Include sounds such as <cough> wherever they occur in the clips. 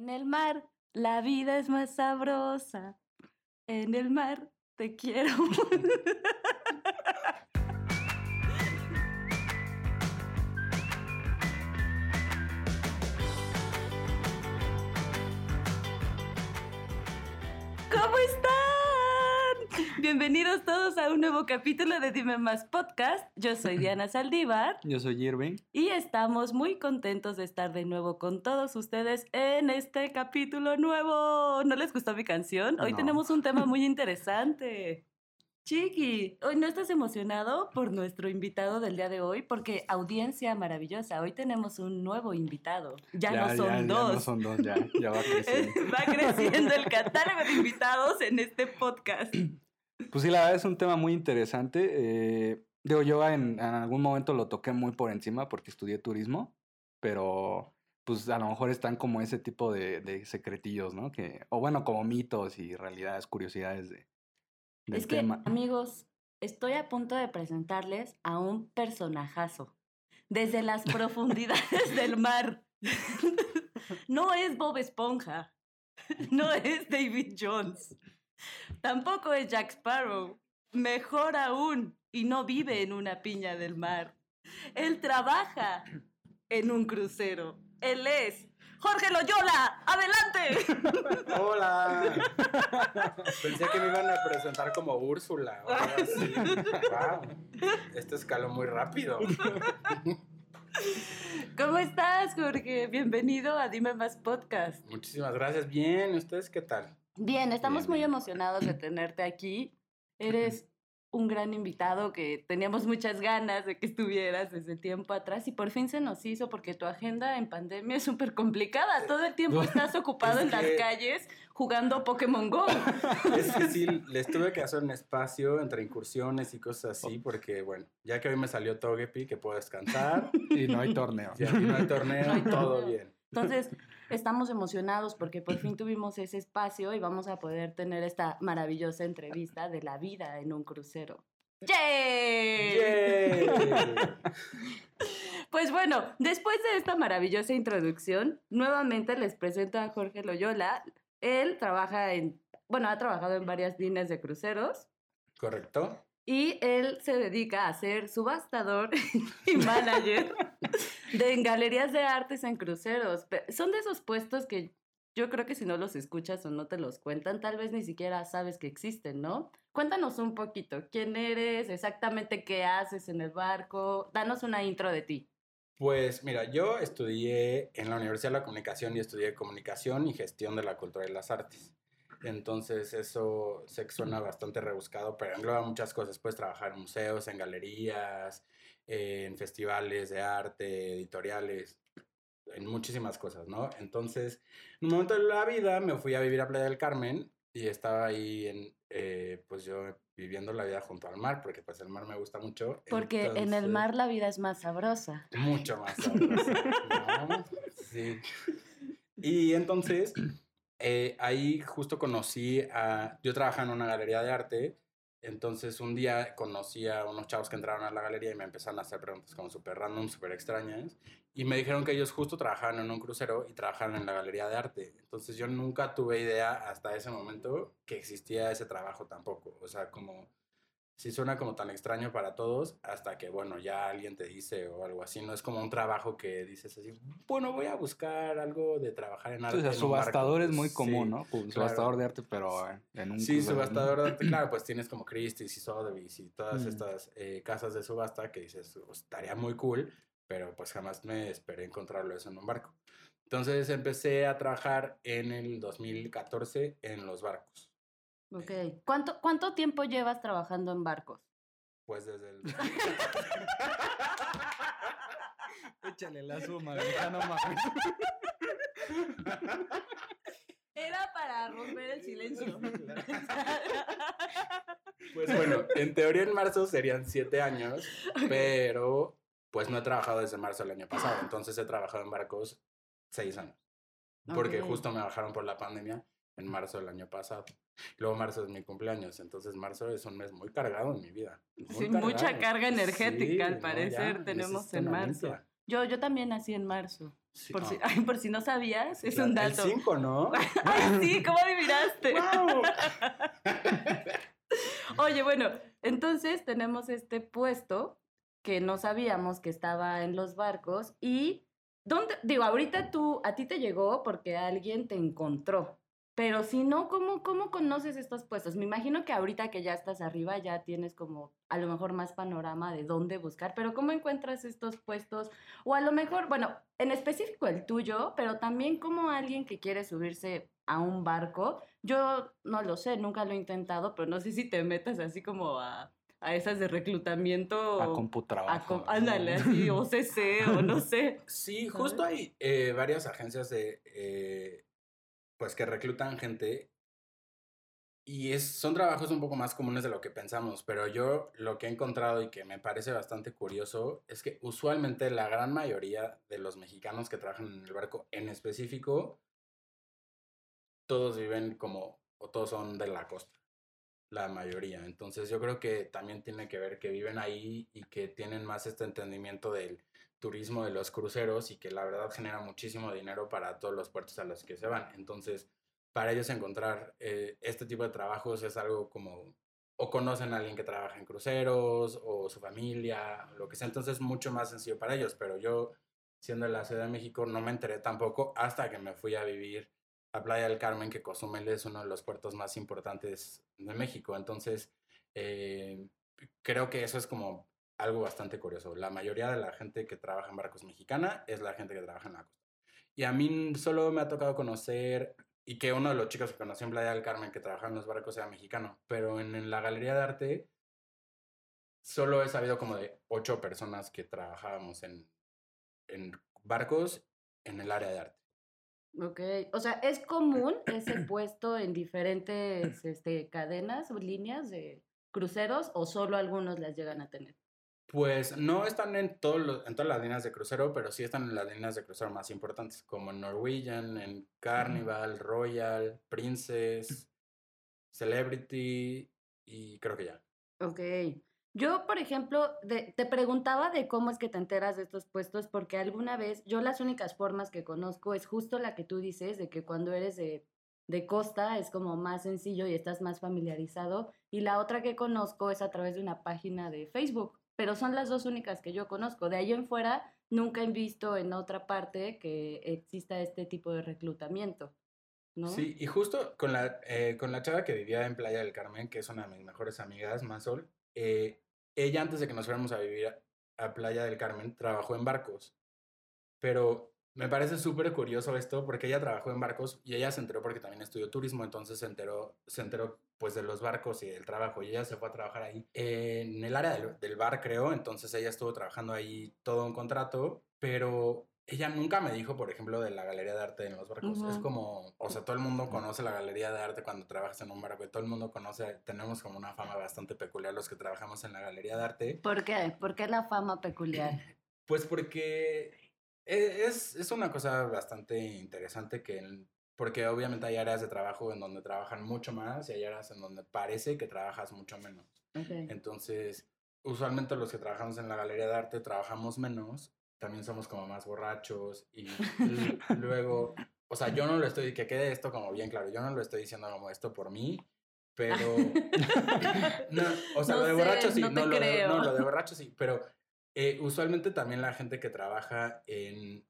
En el mar, la vida es más sabrosa. En el mar, te quiero. <laughs> <laughs> Bienvenidos todos a un nuevo capítulo de Dime Más Podcast. Yo soy <laughs> Diana Saldívar. Yo soy Irving. Y estamos muy contentos de estar de nuevo con todos ustedes en este capítulo nuevo. ¿No les gustó mi canción? Hoy No. tenemos un tema muy <laughs> interesante. Chiqui, hoy no estás emocionado por nuestro invitado del día de hoy, porque audiencia maravillosa. Hoy tenemos un nuevo invitado. Ya, no son ya, dos. Ya no son dos, ya, ya va <laughs> creciendo. Va creciendo el catálogo de invitados en este podcast. Pues sí, la verdad es un tema muy interesante. eh, digo, yo en, en algún momento lo toqué muy por encima porque estudié turismo, pero pues a lo mejor están como ese tipo de, de secretillos, ¿no? Que, o bueno, como mitos y realidades, curiosidades de, del Es que, tema. amigos, estoy a punto de presentarles a un personajazo desde las profundidades del mar. <laughs> No es Bob Esponja, <laughs> no es David Jones, tampoco es Jack Sparrow, mejor aún, y no vive en una piña del mar. Él trabaja en un crucero. Él es Jorge Loyola, adelante. Hola. <laughs> Pensé que me iban a presentar como Úrsula. o algo así. <laughs> Wow. Esto escaló muy rápido. ¿Cómo estás, Jorge? Bienvenido a Dime Más Podcast. Muchísimas gracias. Bien, ¿ustedes qué tal? Bien, estamos Bien, muy bien. emocionados de tenerte aquí. Eres un gran invitado que teníamos muchas ganas de que estuvieras desde tiempo atrás y por fin se nos hizo porque tu agenda en pandemia es súper complicada. Todo el tiempo estás ocupado Es en las calles jugando Pokémon Go. <laughs> Es que sí, <laughs> les tuve que hacer un espacio entre incursiones y cosas así, porque bueno, ya que hoy me salió Togepi, que puedo descansar, <laughs> Y no hay torneo. si aquí no hay torneo, No hay todo torneo. bien. Entonces, estamos emocionados porque por fin <clears throat> tuvimos ese espacio y vamos a poder tener esta maravillosa entrevista de la vida en un crucero. ¡Yay! ¡Yay! <laughs> Pues bueno, después de esta maravillosa introducción, nuevamente les presento a Jorge Loyola. Él trabaja en, bueno, ha trabajado en varias líneas de cruceros ¿Correcto? Y él se dedica a ser subastador <laughs> y manager de en galerías de artes en cruceros. Son de esos puestos que yo creo que si no los escuchas o no te los cuentan, tal vez ni siquiera sabes que existen, ¿no? Cuéntanos un poquito, ¿quién eres? Exactamente qué haces en el barco. Danos una intro de ti. Pues mira, yo estudié en la Universidad de la Comunicación y estudié comunicación y gestión de la cultura y las artes. Entonces eso sé que suena bastante rebuscado, pero engloba muchas cosas. Puedes trabajar en museos, en galerías, en festivales de arte, editoriales, en muchísimas cosas, ¿no? Entonces, en un momento de la vida me fui a vivir a Playa del Carmen y estaba ahí, en, eh, pues yo viviendo la vida junto al mar, porque pues el mar me gusta mucho. Porque en el mar la vida es más sabrosa. mucho más <laughs> sabroso, ¿no? Sí. Y entonces, eh, ahí justo conocí a... Yo trabajaba en una galería de arte, entonces un día conocí a unos chavos que entraron a la galería y me empezaron a hacer preguntas como súper random, súper extrañas, y me dijeron que ellos justo trabajaban en un crucero y trabajaban en la galería de arte. Entonces yo nunca tuve idea hasta ese momento que existía ese trabajo tampoco. O sea, como sí suena como tan extraño para todos hasta que, bueno, ya alguien te dice o algo así. No es como un trabajo que dices así, bueno, voy a buscar algo de trabajar en arte. O sea, en un barco". subastador es Pues, muy sí. común, ¿no? Pues, claro. Subastador de arte, pero en un Sí, subastador de arte, <clears throat> claro, pues tienes como Christie's y Sotheby's y todas Mm. estas eh, casas de subasta que dices, "Oh, estaría muy cool, pero pues jamás me esperé encontrarlo eso en un barco. Entonces empecé a trabajar en el 2014 en los barcos. Ok. ¿Cuánto, ¿Cuánto tiempo llevas trabajando en barcos? Pues desde el... <laughs> Échale la suma, no mames. Era para romper el silencio. <laughs> Pues bueno, en teoría en marzo serían siete años, pero pues no he trabajado desde marzo del año pasado, entonces he trabajado en barcos seis años, porque justo me bajaron por la pandemia en marzo del año pasado. Luego marzo es mi cumpleaños, entonces marzo es un mes muy cargado en mi vida. Sí, mucha carga energética, al no, parecer, ya, tenemos en marzo. limpia. Yo, yo también nací en marzo. Sí, Por, no. si, ay, por si no sabías, es Claro, un dato. El 5, ¿no? <laughs> Ay, sí, ¿cómo adivinaste? ¡Guau! <laughs> Oye, bueno, entonces tenemos este puesto que no sabíamos que estaba en los barcos y ¿dónde? Digo, ahorita tú, a ti te llegó porque alguien te encontró, pero si no, ¿cómo, cómo conoces estos puestos? Me imagino que ahorita que ya estás arriba ya tienes como a lo mejor más panorama de dónde buscar, pero ¿cómo encuentras estos puestos? O a lo mejor, bueno, en específico el tuyo, pero también como alguien que quiere subirse a un barco. Yo no lo sé, nunca lo he intentado, pero no sé si te metas así como a, a esas de reclutamiento. A computrabajo. a ándale, así, OCC o no <laughs> sé. Sí, justo hay eh, varias agencias de, eh, pues que reclutan gente y es, son trabajos un poco más comunes de lo que pensamos, pero yo lo que he encontrado y que me parece bastante curioso es que usualmente la gran mayoría de los mexicanos que trabajan en el barco en específico, todos viven como, o todos son de la costa, la mayoría. Entonces yo creo que también tiene que ver que viven ahí y que tienen más este entendimiento del turismo de los cruceros y que la verdad genera muchísimo dinero para todos los puertos a los que se van. Entonces, para ellos encontrar eh, este tipo de trabajos es algo como o conocen a alguien que trabaja en cruceros o su familia, lo que sea. Entonces es mucho más sencillo para ellos. Pero yo, siendo de la Ciudad de México, no me enteré tampoco hasta que me fui a vivir a Playa del Carmen, que Cozumel es uno de los puertos más importantes de México. Entonces, eh, creo que eso es como algo bastante curioso. La mayoría de la gente que trabaja en barcos mexicana es la gente que trabaja en la costa. Y a mí solo me ha tocado conocer, y que uno de los chicos que conocí en Playa del Carmen que trabajaba en los barcos era mexicano, pero en, en la galería de arte solo he sabido como de ocho personas que trabajábamos en, en barcos en el área de arte. Ok, o sea, ¿es común ese <clears throat> puesto en diferentes este, cadenas o líneas de cruceros o solo algunos las llegan a tener? Pues no están en, todos los- en todas las líneas de crucero, pero sí están en las líneas de crucero más importantes, como en Norwegian, en Carnival, Royal, Princess, Celebrity y creo que ya. Ok. Yo, por ejemplo, de- te preguntaba de cómo es que te enteras de estos puestos, porque alguna vez, yo las únicas formas que conozco es justo la que tú dices, de que cuando eres de, de costa es como más sencillo y estás más familiarizado, y la otra que conozco es a través de una página de Facebook, pero son las dos únicas que yo conozco. De ahí en fuera, nunca he visto en otra parte que exista este tipo de reclutamiento, ¿no? Sí, y justo con la, eh, con la chava que vivía en Playa del Carmen, que es una de mis mejores amigas, Mansol, eh, ella antes de que nos fuéramos a vivir a, a Playa del Carmen, trabajó en barcos. Pero me parece súper curioso esto porque ella trabajó en barcos y ella se enteró porque también estudió turismo, entonces se enteró, se enteró pues de los barcos y del trabajo y ella se fue a trabajar ahí en el área del, del bar, creo, entonces ella estuvo trabajando ahí todo un contrato, pero ella nunca me dijo, por ejemplo, de la galería de arte en los barcos. Es como, o sea, todo el mundo conoce la galería de arte cuando trabajas en un barco y todo el mundo conoce, tenemos como una fama bastante peculiar los que trabajamos en la galería de arte. ¿Por qué? ¿Por qué la fama peculiar? <clears throat> Pues porque es, es una cosa bastante interesante que, porque obviamente hay áreas de trabajo en donde trabajan mucho más y hay áreas en donde parece que trabajas mucho menos. Entonces, usualmente los que trabajamos en la galería de arte trabajamos menos, también somos como más borrachos y <laughs> luego, o sea, yo no lo estoy, que quede esto como bien claro, yo no lo estoy diciendo como esto por mí, pero... <laughs> <laughs> No, o sea, No lo de sé, borracho sí, no no, lo de, creo. no, lo de borracho sí, pero eh, usualmente también la gente que trabaja en,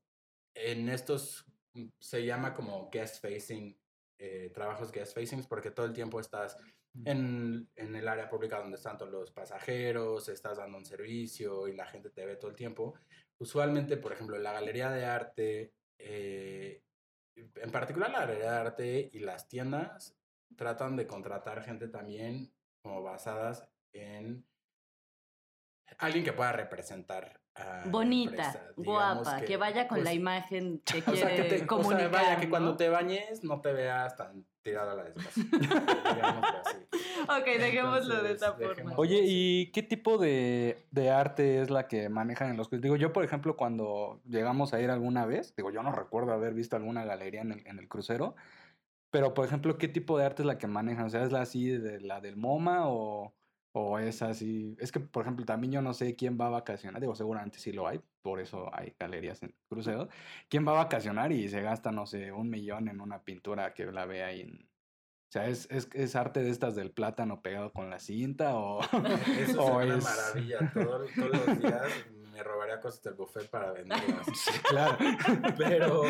en estos, mm, se llama como guest facing, eh, trabajos guest facing, porque todo el tiempo estás en, en el área pública donde están todos los pasajeros, estás dando un servicio y la gente te ve todo el tiempo. Usualmente, por ejemplo, la galería de arte, eh, en particular la galería de arte y las tiendas, tratan de contratar gente también como basadas en alguien que pueda representar a la Bonita, guapa, que, vaya con la pues, imagen <laughs> que o quiere sea, que te, o sea, comunicar. que cuando te bañes no te veas tan tirado a la desgracia. digámoslo así. <laughs> Ok, dejémoslo de esa forma. Oye, ¿y qué tipo de, de arte es la que manejan en los cruceros? Digo, yo, por ejemplo, cuando llegamos a ir alguna vez, digo, yo no recuerdo haber visto alguna galería en el, en el crucero, pero, por ejemplo, ¿qué tipo de arte es la que manejan? O sea, ¿es la así de la del MoMA o, O es así. Es que, por ejemplo, también yo no sé quién va a vacacionar. Digo, seguramente sí lo hay. Por eso hay galerías en cruceros. ¿Quién va a vacacionar y se gasta, no sé, un millón en una pintura que la ve ahí en. O sea, ¿es, es, es arte de estas del plátano pegado con la cinta o, <laughs> Eso <laughs> o es una maravilla. Todo- todos los días me robaría cosas del buffet para venderlas. <laughs> Sí, claro. Pero,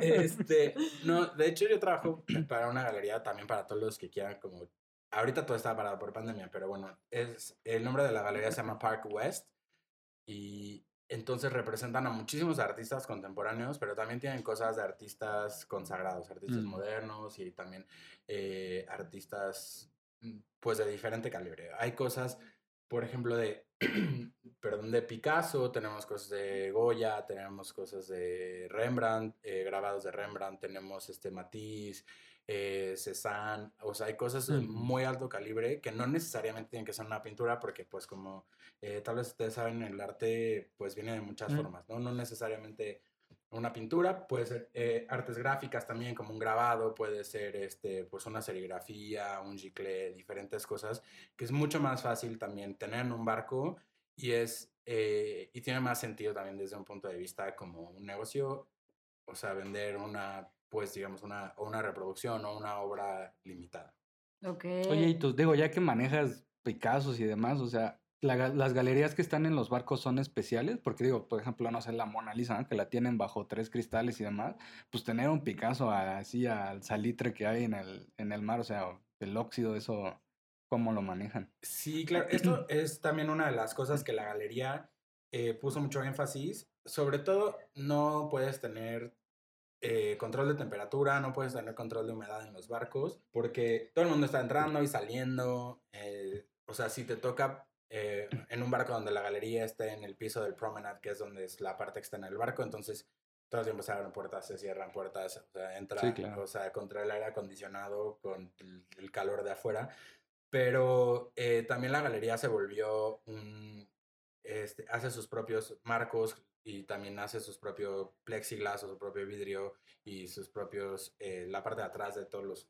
este, no, de hecho yo trabajo <clears throat> para una galería también para todos los que quieran como, ahorita todo está parado por pandemia, pero bueno, es, el nombre de la galería se llama Park West y entonces representan a muchísimos artistas contemporáneos, pero también tienen cosas de artistas consagrados, artistas Mm. modernos y también eh, artistas mm, pues de diferente calibre. Hay cosas, por ejemplo, de, <clears throat> perdón, de Picasso, tenemos cosas de Goya, tenemos cosas de Rembrandt, eh, grabados de Rembrandt, tenemos este Matisse, eh, Cézanne, o sea, hay cosas de muy alto calibre que no necesariamente tienen que ser una pintura porque pues como eh, tal vez ustedes saben, el arte pues viene de muchas Mm. formas, ¿no? No necesariamente una pintura, puede ser eh, artes gráficas también, como un grabado, puede ser este, pues una serigrafía, un gicle, diferentes cosas, que es mucho más fácil también tener en un barco y es, eh, y tiene más sentido también desde un punto de vista como un negocio, o sea, vender una, pues digamos, una, o una reproducción o una obra limitada. Ok. Oye, y tú, digo, ya que manejas Picassos y demás, o sea, la las galerías que están en los barcos son especiales, porque digo, por ejemplo, no sé, la Mona Lisa, ¿no? que la tienen bajo tres cristales y demás, pues tener un Picasso así al salitre que hay en el, en el mar, o sea, el óxido, eso, ¿cómo lo manejan? Sí, claro. Esto es también una de las cosas que la galería eh, puso mucho énfasis. Sobre todo, no puedes tener eh, control de temperatura, no puedes tener control de humedad en los barcos, porque todo el mundo está entrando y saliendo. eh, o sea, si te toca eh, en un barco donde la galería esté en el piso del promenade, que es donde es la parte que está en el barco, entonces todo el tiempo se abren puertas, se cierran puertas, o sea, entra, Sí, claro. o sea, contra el aire acondicionado, con el, el calor de afuera. Pero eh, también la galería se volvió un... Este, hace sus propios marcos y también hace sus propios plexiglas o su propio vidrio y sus propios... eh, la parte de atrás de todos los,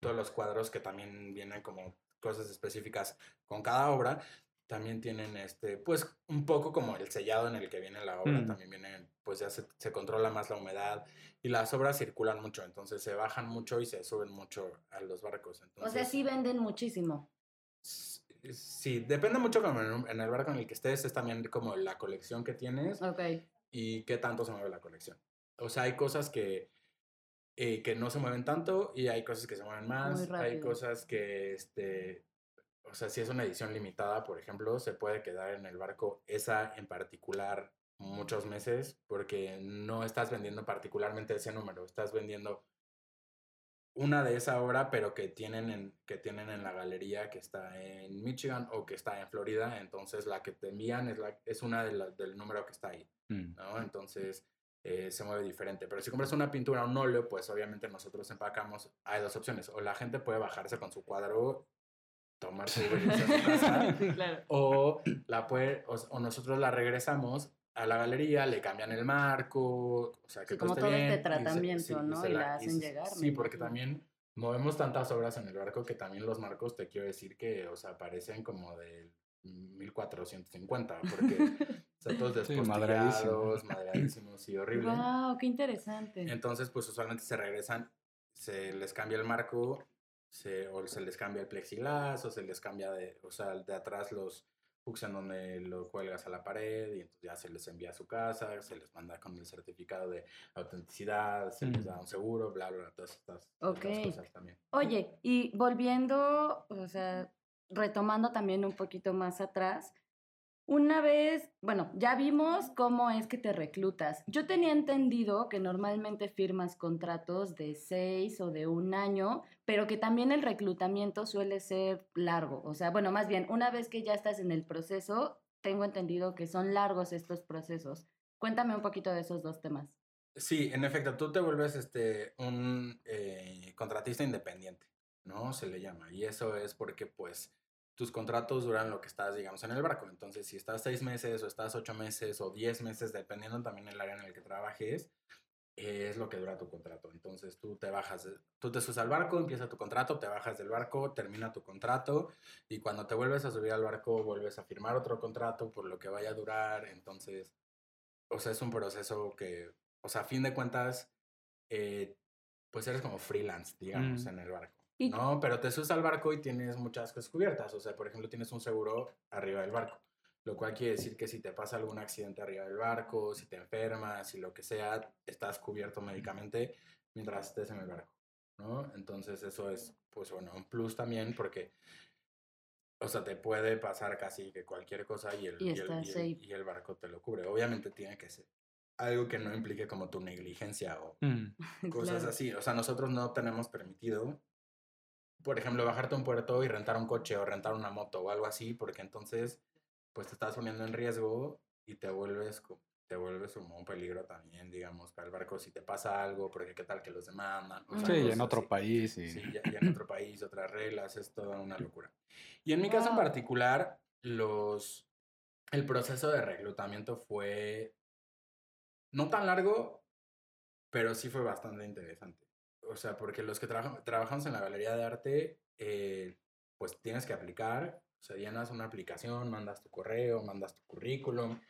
todos los cuadros que también vienen como cosas específicas con cada obra. También tienen este, pues un poco como el sellado en el que viene la obra, Mm. también viene, pues ya se, se controla más la humedad y las obras circulan mucho, entonces se bajan mucho y se suben mucho a los barcos. o Entonces, sea, sí venden muchísimo. Sí, depende mucho como en, el barco en el que estés, es también como la colección que tienes y qué tanto se mueve la colección. O sea, hay cosas que, eh, que no se mueven tanto y hay cosas que se mueven más. Hay cosas que, este, o sea, si es una edición limitada, por ejemplo, se puede quedar en el barco esa en particular muchos meses porque no estás vendiendo particularmente ese número, estás vendiendo una de esa obra, pero que tienen en, que tienen en la galería que está en Michigan o que está en Florida, entonces la que te envían es, la, es una de la- del número que está ahí, Mm. ¿no? Entonces eh, se mueve diferente. Pero si compras una pintura, un óleo, pues obviamente nosotros empacamos, hay dos opciones, o la gente puede bajarse con su cuadro, tomar su casa, Sí, claro. o, la puede, o, o nosotros la regresamos a la galería, le cambian el marco, o sea, que Sí, como esté todo este bien, y se- tratamiento, sí, ¿no? se Y la hacen se- llegar, Sí, porque también movemos tantas obras en el barco que también los marcos, te quiero decir que, o sea, parecen como del 1450, porque están todos <laughs> Sí, madreadísimo. despostillados, madreadísimos y <clears throat> horrible. Wow, qué interesante. Entonces, pues usualmente se regresan, se les cambia el marco, se, o se les cambia el plexiglas, o se les cambia de, o sea, de atrás los hooks en donde lo cuelgas a la pared, y entonces ya se les envía a su casa, se les manda con el certificado de autenticidad, se les da un seguro, bla, bla, bla, todas estas cosas también. Oye, y volviendo, o sea, retomando también un poquito más atrás, una vez, bueno, ya vimos cómo es que te reclutas. Yo tenía entendido que normalmente firmas contratos de seis o de un año, pero que también el reclutamiento suele ser largo. O sea, bueno, más bien, una vez que ya estás en el proceso, tengo entendido que son largos estos procesos. Cuéntame un poquito de esos dos temas. Sí, en efecto, tú te vuelves este, un eh, contratista independiente, ¿no? Se le llama. Y eso es porque, pues, tus contratos duran lo que estás, digamos, en el barco. Entonces, si estás seis meses o estás ocho meses o diez meses, dependiendo también del área en el que trabajes, es lo que dura tu contrato. Entonces tú te bajas, tú te subes al barco, empieza tu contrato, te bajas del barco, termina tu contrato y cuando te vuelves a subir al barco vuelves a firmar otro contrato por lo que vaya a durar. Entonces, o sea, es un proceso que, o sea, a fin de cuentas, eh, pues eres como freelance, digamos, Mm. en el barco. Y- No, pero te subes al barco y tienes muchas cosas cubiertas. O sea, por ejemplo, tienes un seguro arriba del barco. Lo cual quiere decir que si te pasa algún accidente arriba del barco, si te enfermas, si lo que sea, estás cubierto médicamente mientras estés en el barco, ¿no? Entonces eso es, pues bueno, un plus también porque, o sea, te puede pasar casi que cualquier cosa y el, Y y el- y barco te lo cubre. Obviamente tiene que ser algo que no implique como tu negligencia o Mm, <laughs> cosas Claro. así. O sea, nosotros no tenemos permitido, por ejemplo, bajarte a un puerto y rentar un coche o rentar una moto o algo así, porque entonces, pues te estás poniendo en riesgo y te vuelves, te vuelves como un peligro también, digamos, para el barco si te pasa algo, porque qué tal que los demandan. o sea, Sí, y en otro así. país. Y... Sí, ya, <laughs> ya en otro país, otras reglas, es toda una locura. Y en mi caso en particular, los, el proceso de reclutamiento fue no tan largo, pero sí fue bastante interesante. O sea, porque los que trabajan, trabajamos en la galería de arte, eh, pues tienes que aplicar, o sea, llenas una aplicación, mandas tu correo, mandas tu currículum,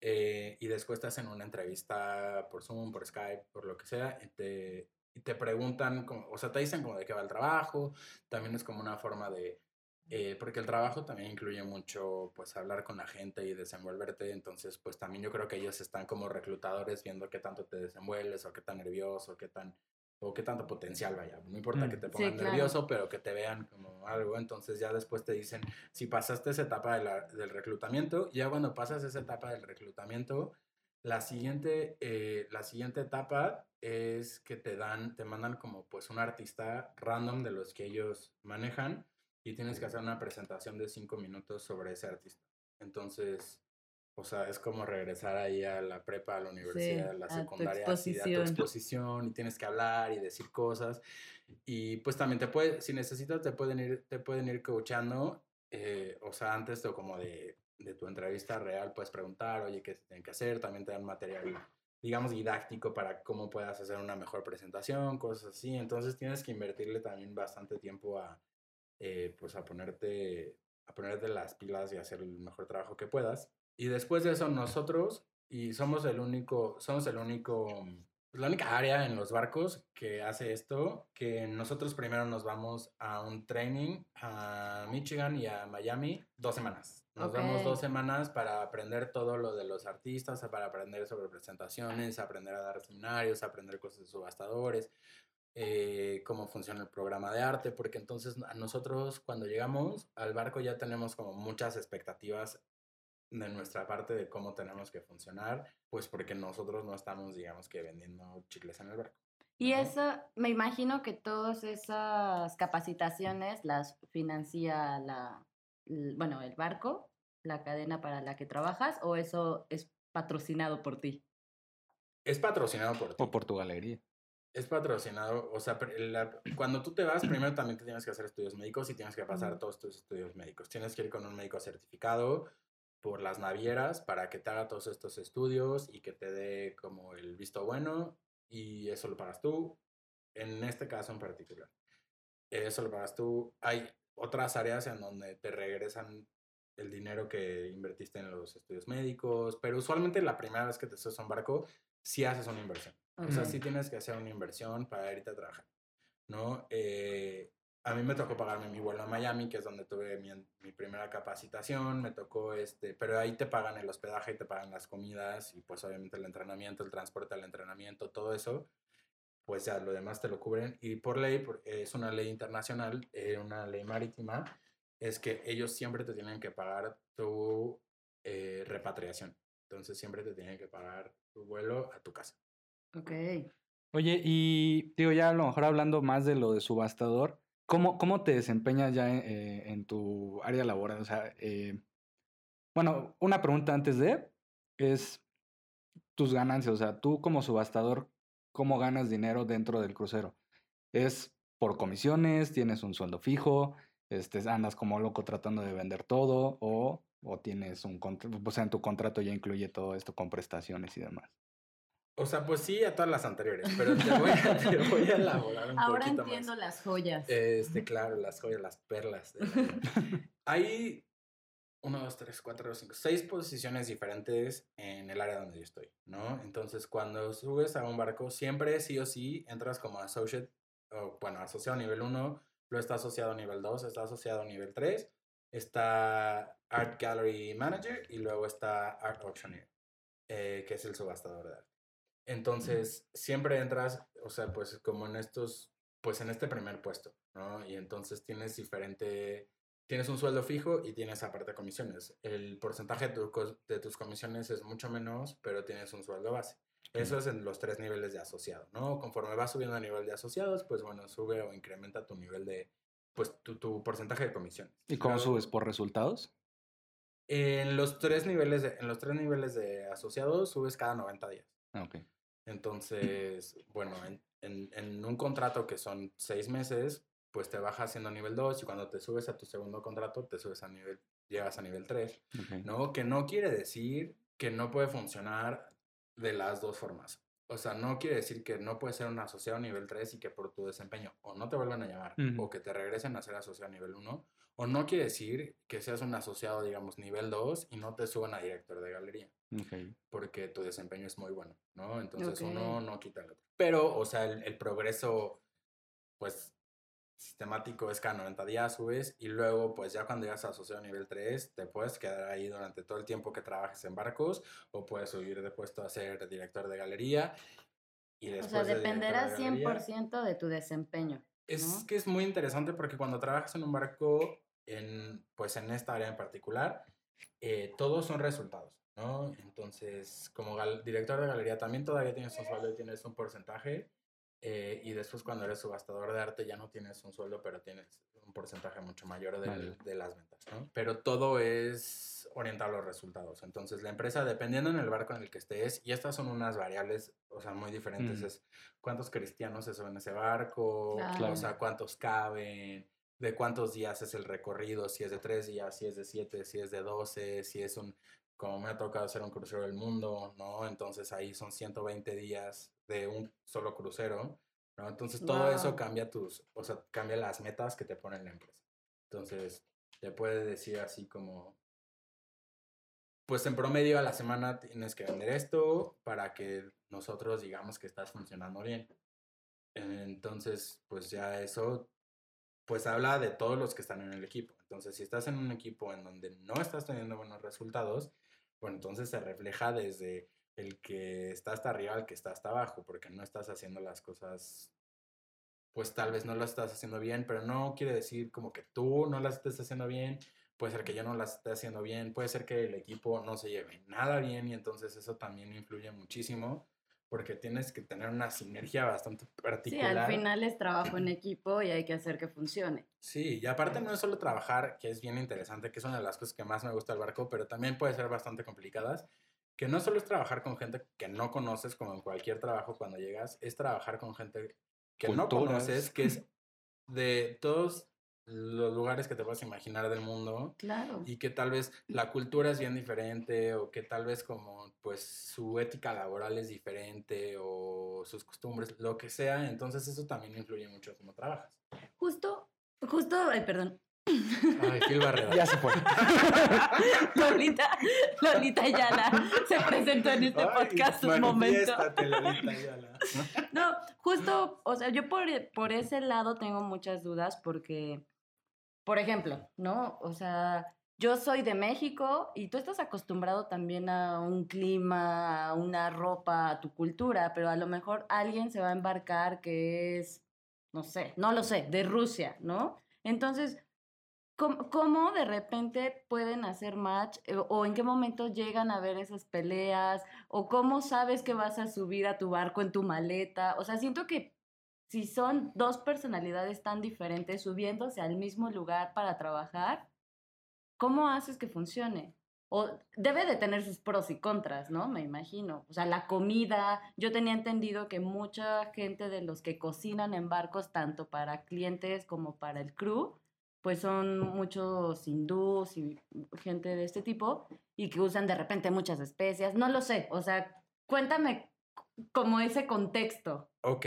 eh, y después te hacen una entrevista por Zoom, por Skype, por lo que sea, y te, y te preguntan, como, o sea, te dicen como de qué va el trabajo, también es como una forma de, eh, porque el trabajo también incluye mucho, pues, hablar con la gente y desenvolverte, entonces, pues, también yo creo que ellos están como reclutadores viendo qué tanto te desenvuelves, o qué tan nervioso, qué tan, o qué tanto potencial vaya, no importa Mm. que te Sí, pongan claro. nervioso, pero que te vean como algo, entonces ya después te dicen, si pasaste esa etapa de la- del reclutamiento, ya cuando pasas esa etapa del reclutamiento, la siguiente, eh, la siguiente etapa es que te dan, te mandan como pues un artista random de los que ellos manejan y tienes que hacer una presentación de cinco minutos sobre ese artista. Entonces, o sea, es como regresar ahí a la prepa, a la universidad, a la a tu secundaria, así, a tu exposición. exposición y tienes que hablar y decir cosas. Y pues también te puede, si necesitas, te pueden ir, te pueden ir coachando, eh, o sea, antes de como de, de tu entrevista real, puedes preguntar, oye, ¿qué se tiene que hacer? También te dan material, digamos, didáctico para cómo puedas hacer una mejor presentación, cosas así. Entonces tienes que invertirle también bastante tiempo a, eh, pues a ponerte, a ponerte las pilas y hacer el mejor trabajo que puedas. Y después de eso nosotros, y somos el único, somos el único, pues, la única área en los barcos que hace esto, que nosotros primero nos vamos a un training a Michigan y a Miami dos semanas. Nos vamos Ok. dos semanas para aprender todo lo de los artistas, para aprender sobre presentaciones, aprender a dar seminarios, aprender cosas de subastadores, eh, cómo funciona el programa de arte, porque entonces a nosotros cuando llegamos al barco ya tenemos como muchas expectativas de nuestra parte de cómo tenemos que funcionar, pues porque nosotros no estamos, digamos que vendiendo chicles en el barco. Y ¿no? eso, me imagino que todas esas capacitaciones las financia la, bueno, el barco, la cadena para la que trabajas, o eso es patrocinado por ti. Es patrocinado por ti. O por tu galería. Es patrocinado, o sea, la- cuando tú te vas, primero también te tienes que hacer estudios médicos y tienes que pasar todos tus estudios médicos. Tienes que ir con un médico certificado por las navieras para que te haga todos estos estudios y que te dé como el visto bueno y eso lo pagas tú, en este caso en particular. Eso lo pagas tú. Hay otras áreas en donde te regresan el dinero que invertiste en los estudios médicos, pero usualmente la primera vez que te subes a un barco, sí haces una inversión. O sea, sí tienes que hacer una inversión para irte a trabajar, ¿no? Eh, a mí me tocó pagarme mi vuelo a Miami, que es donde tuve mi, mi primera capacitación, me tocó este, pero ahí te pagan el hospedaje y te pagan las comidas y pues obviamente el entrenamiento, el transporte al entrenamiento, todo eso, pues ya lo demás te lo cubren y por ley, por- es una ley internacional, eh, una ley marítima, es que ellos siempre te tienen que pagar tu eh, repatriación. Entonces siempre te tienen que pagar tu vuelo a tu casa. Ok. Oye, y digo, ya a lo mejor hablando más de lo de subastador, ¿cómo, cómo te desempeñas ya en, eh, en tu área laboral? O sea, eh, bueno, una pregunta antes de es tus ganancias. O sea, tú como subastador, ¿cómo ganas dinero dentro del crucero? ¿Es por comisiones? ¿Tienes un sueldo fijo? Este, ¿Andas como loco tratando de vender todo? ¿O, o tienes un contrato? O sea, en tu contrato ya incluye todo esto con prestaciones y demás. O sea, pues sí, a todas las anteriores, pero te voy a, <laughs> te voy a elaborar un Ahora poquito entiendo más. las joyas. Este, <laughs> claro, las joyas, las perlas. de la. <laughs> Hay uno, dos, tres, cuatro, cinco, seis posiciones diferentes en el área donde yo estoy, ¿no? Entonces, cuando subes a un barco, siempre sí o sí entras como associate, o bueno, asociado a nivel 1, luego está asociado a nivel 2, está asociado a nivel 3, está Art Gallery Manager y luego está Art Auctioneer, eh, que es el subastador de arte. Entonces, siempre entras, o sea, pues como en estos, pues en este primer puesto, ¿no? Y entonces tienes diferente, tienes un sueldo fijo y tienes aparte comisiones. El porcentaje de, tu de tus comisiones es mucho menos, pero tienes un sueldo base. Eso es en los tres niveles de asociado, ¿no? Conforme vas subiendo a nivel de asociados, pues bueno, sube o incrementa tu nivel de, pues tu, tu porcentaje de comisiones. ¿Y cómo Luego- subes? ¿Por resultados? En los tres niveles de, en los tres niveles de asociados subes cada 90 días. Ah, ok. Entonces, bueno, en, en- en un contrato que son seis meses, pues te bajas siendo nivel 2 y cuando te subes a tu segundo contrato, te subes a nivel, llegas a nivel 3, ok. ¿no? Que no quiere decir que no puede funcionar de las dos formas. O sea, no quiere decir que no puedes ser un asociado nivel 3 y que por tu desempeño o no te vuelvan a llamar o que te regresen a ser asociado nivel 1, o no quiere decir que seas un asociado, digamos, nivel 2 y no te suban a director de galería porque tu desempeño es muy bueno, ¿no? Entonces uno no quita el otro. Pero, o sea, el, el progreso, pues, sistemático es cada 90 días subes y luego, pues, ya cuando llegas a asociado nivel 3, te puedes quedar ahí durante todo el tiempo que trabajes en barcos o puedes subir de puesto a ser director de galería. Y o después sea, de director dependerá de galería- 100% de tu desempeño. es ¿no? que es muy interesante porque cuando trabajas en un barco, en, pues en esta área en particular, eh, todos son resultados, ¿no? Entonces, como director de galería también todavía tienes un sueldo y tienes un porcentaje. Eh, y después cuando eres subastador de arte ya no tienes un sueldo, pero tienes un porcentaje mucho mayor Vale. de las ventas, ¿no? Pero todo es orientado a los resultados. Entonces, la empresa, dependiendo en el barco en el que estés, y estas son unas variables, o sea, muy diferentes, Mm. es cuántos cristianos se suben a ese barco, Claro. o sea, cuántos caben, de cuántos días es el recorrido, si es de tres días, si es de siete, si es de doce, si es un, como me ha tocado hacer un crucero del mundo, ¿no? Entonces ahí son 120 días de un solo crucero, ¿no? Entonces todo eso cambia tus, o sea, cambia las metas que te pone la empresa. Entonces, te puede decir así como, pues en promedio a la semana tienes que vender esto para que nosotros digamos que estás funcionando bien. Entonces, pues ya eso, pues habla de todos los que están en el equipo. Entonces, si estás en un equipo en donde no estás teniendo buenos resultados, bueno, entonces se refleja desde el que está hasta arriba al que está hasta abajo, porque no estás haciendo las cosas, pues tal vez no las estás haciendo bien, pero no quiere decir como que tú no las estés haciendo bien, puede ser que yo no las esté haciendo bien, puede ser que el equipo no se lleve nada bien y entonces eso también influye muchísimo porque tienes que tener una sinergia bastante Sí, particular. al final es trabajo en <clears throat> equipo y hay que hacer que funcione. Sí, y aparte no es solo trabajar, que es bien interesante, que es una de las cosas que más me gusta del barco, pero también puede ser bastante complicadas, que no solo es trabajar con gente que no conoces, como en cualquier trabajo cuando llegas, es trabajar con gente que no Culturas. conoces, que es de todos los lugares que te puedas imaginar del mundo Claro. y que tal vez la cultura es bien diferente o que tal vez como pues su ética laboral es diferente o sus costumbres, lo que sea, entonces eso también influye mucho cómo trabajas. Justo, justo, ay, perdón. Ay, Phil Barrera. Ya se fue. <laughs> Lolita, Lolita Ayala se presentó en este Ay, podcast un momento. Lolita Ayala. No, justo, o sea, yo por, por ese lado tengo muchas dudas porque, por ejemplo, ¿no? O sea, yo soy de México y tú estás acostumbrado también a un clima, a una ropa, a tu cultura, pero a lo mejor alguien se va a embarcar que es, no sé, no lo sé, de Rusia, ¿no? Entonces, ¿Cómo, cómo de repente pueden hacer match eh, o en qué momento llegan a ver esas peleas o cómo sabes que vas a subir a tu barco en tu maleta? O sea, siento que si son dos personalidades tan diferentes subiéndose al mismo lugar para trabajar, ¿cómo haces que funcione? O debe de tener sus pros y contras, ¿no? Me imagino. O sea, la comida, yo tenía entendido que mucha gente de los que cocinan en barcos, tanto para clientes como para el crew, pues son muchos hindús y gente de este tipo y que usan de repente muchas especias. No lo sé, o sea, cuéntame como ese contexto. Ok.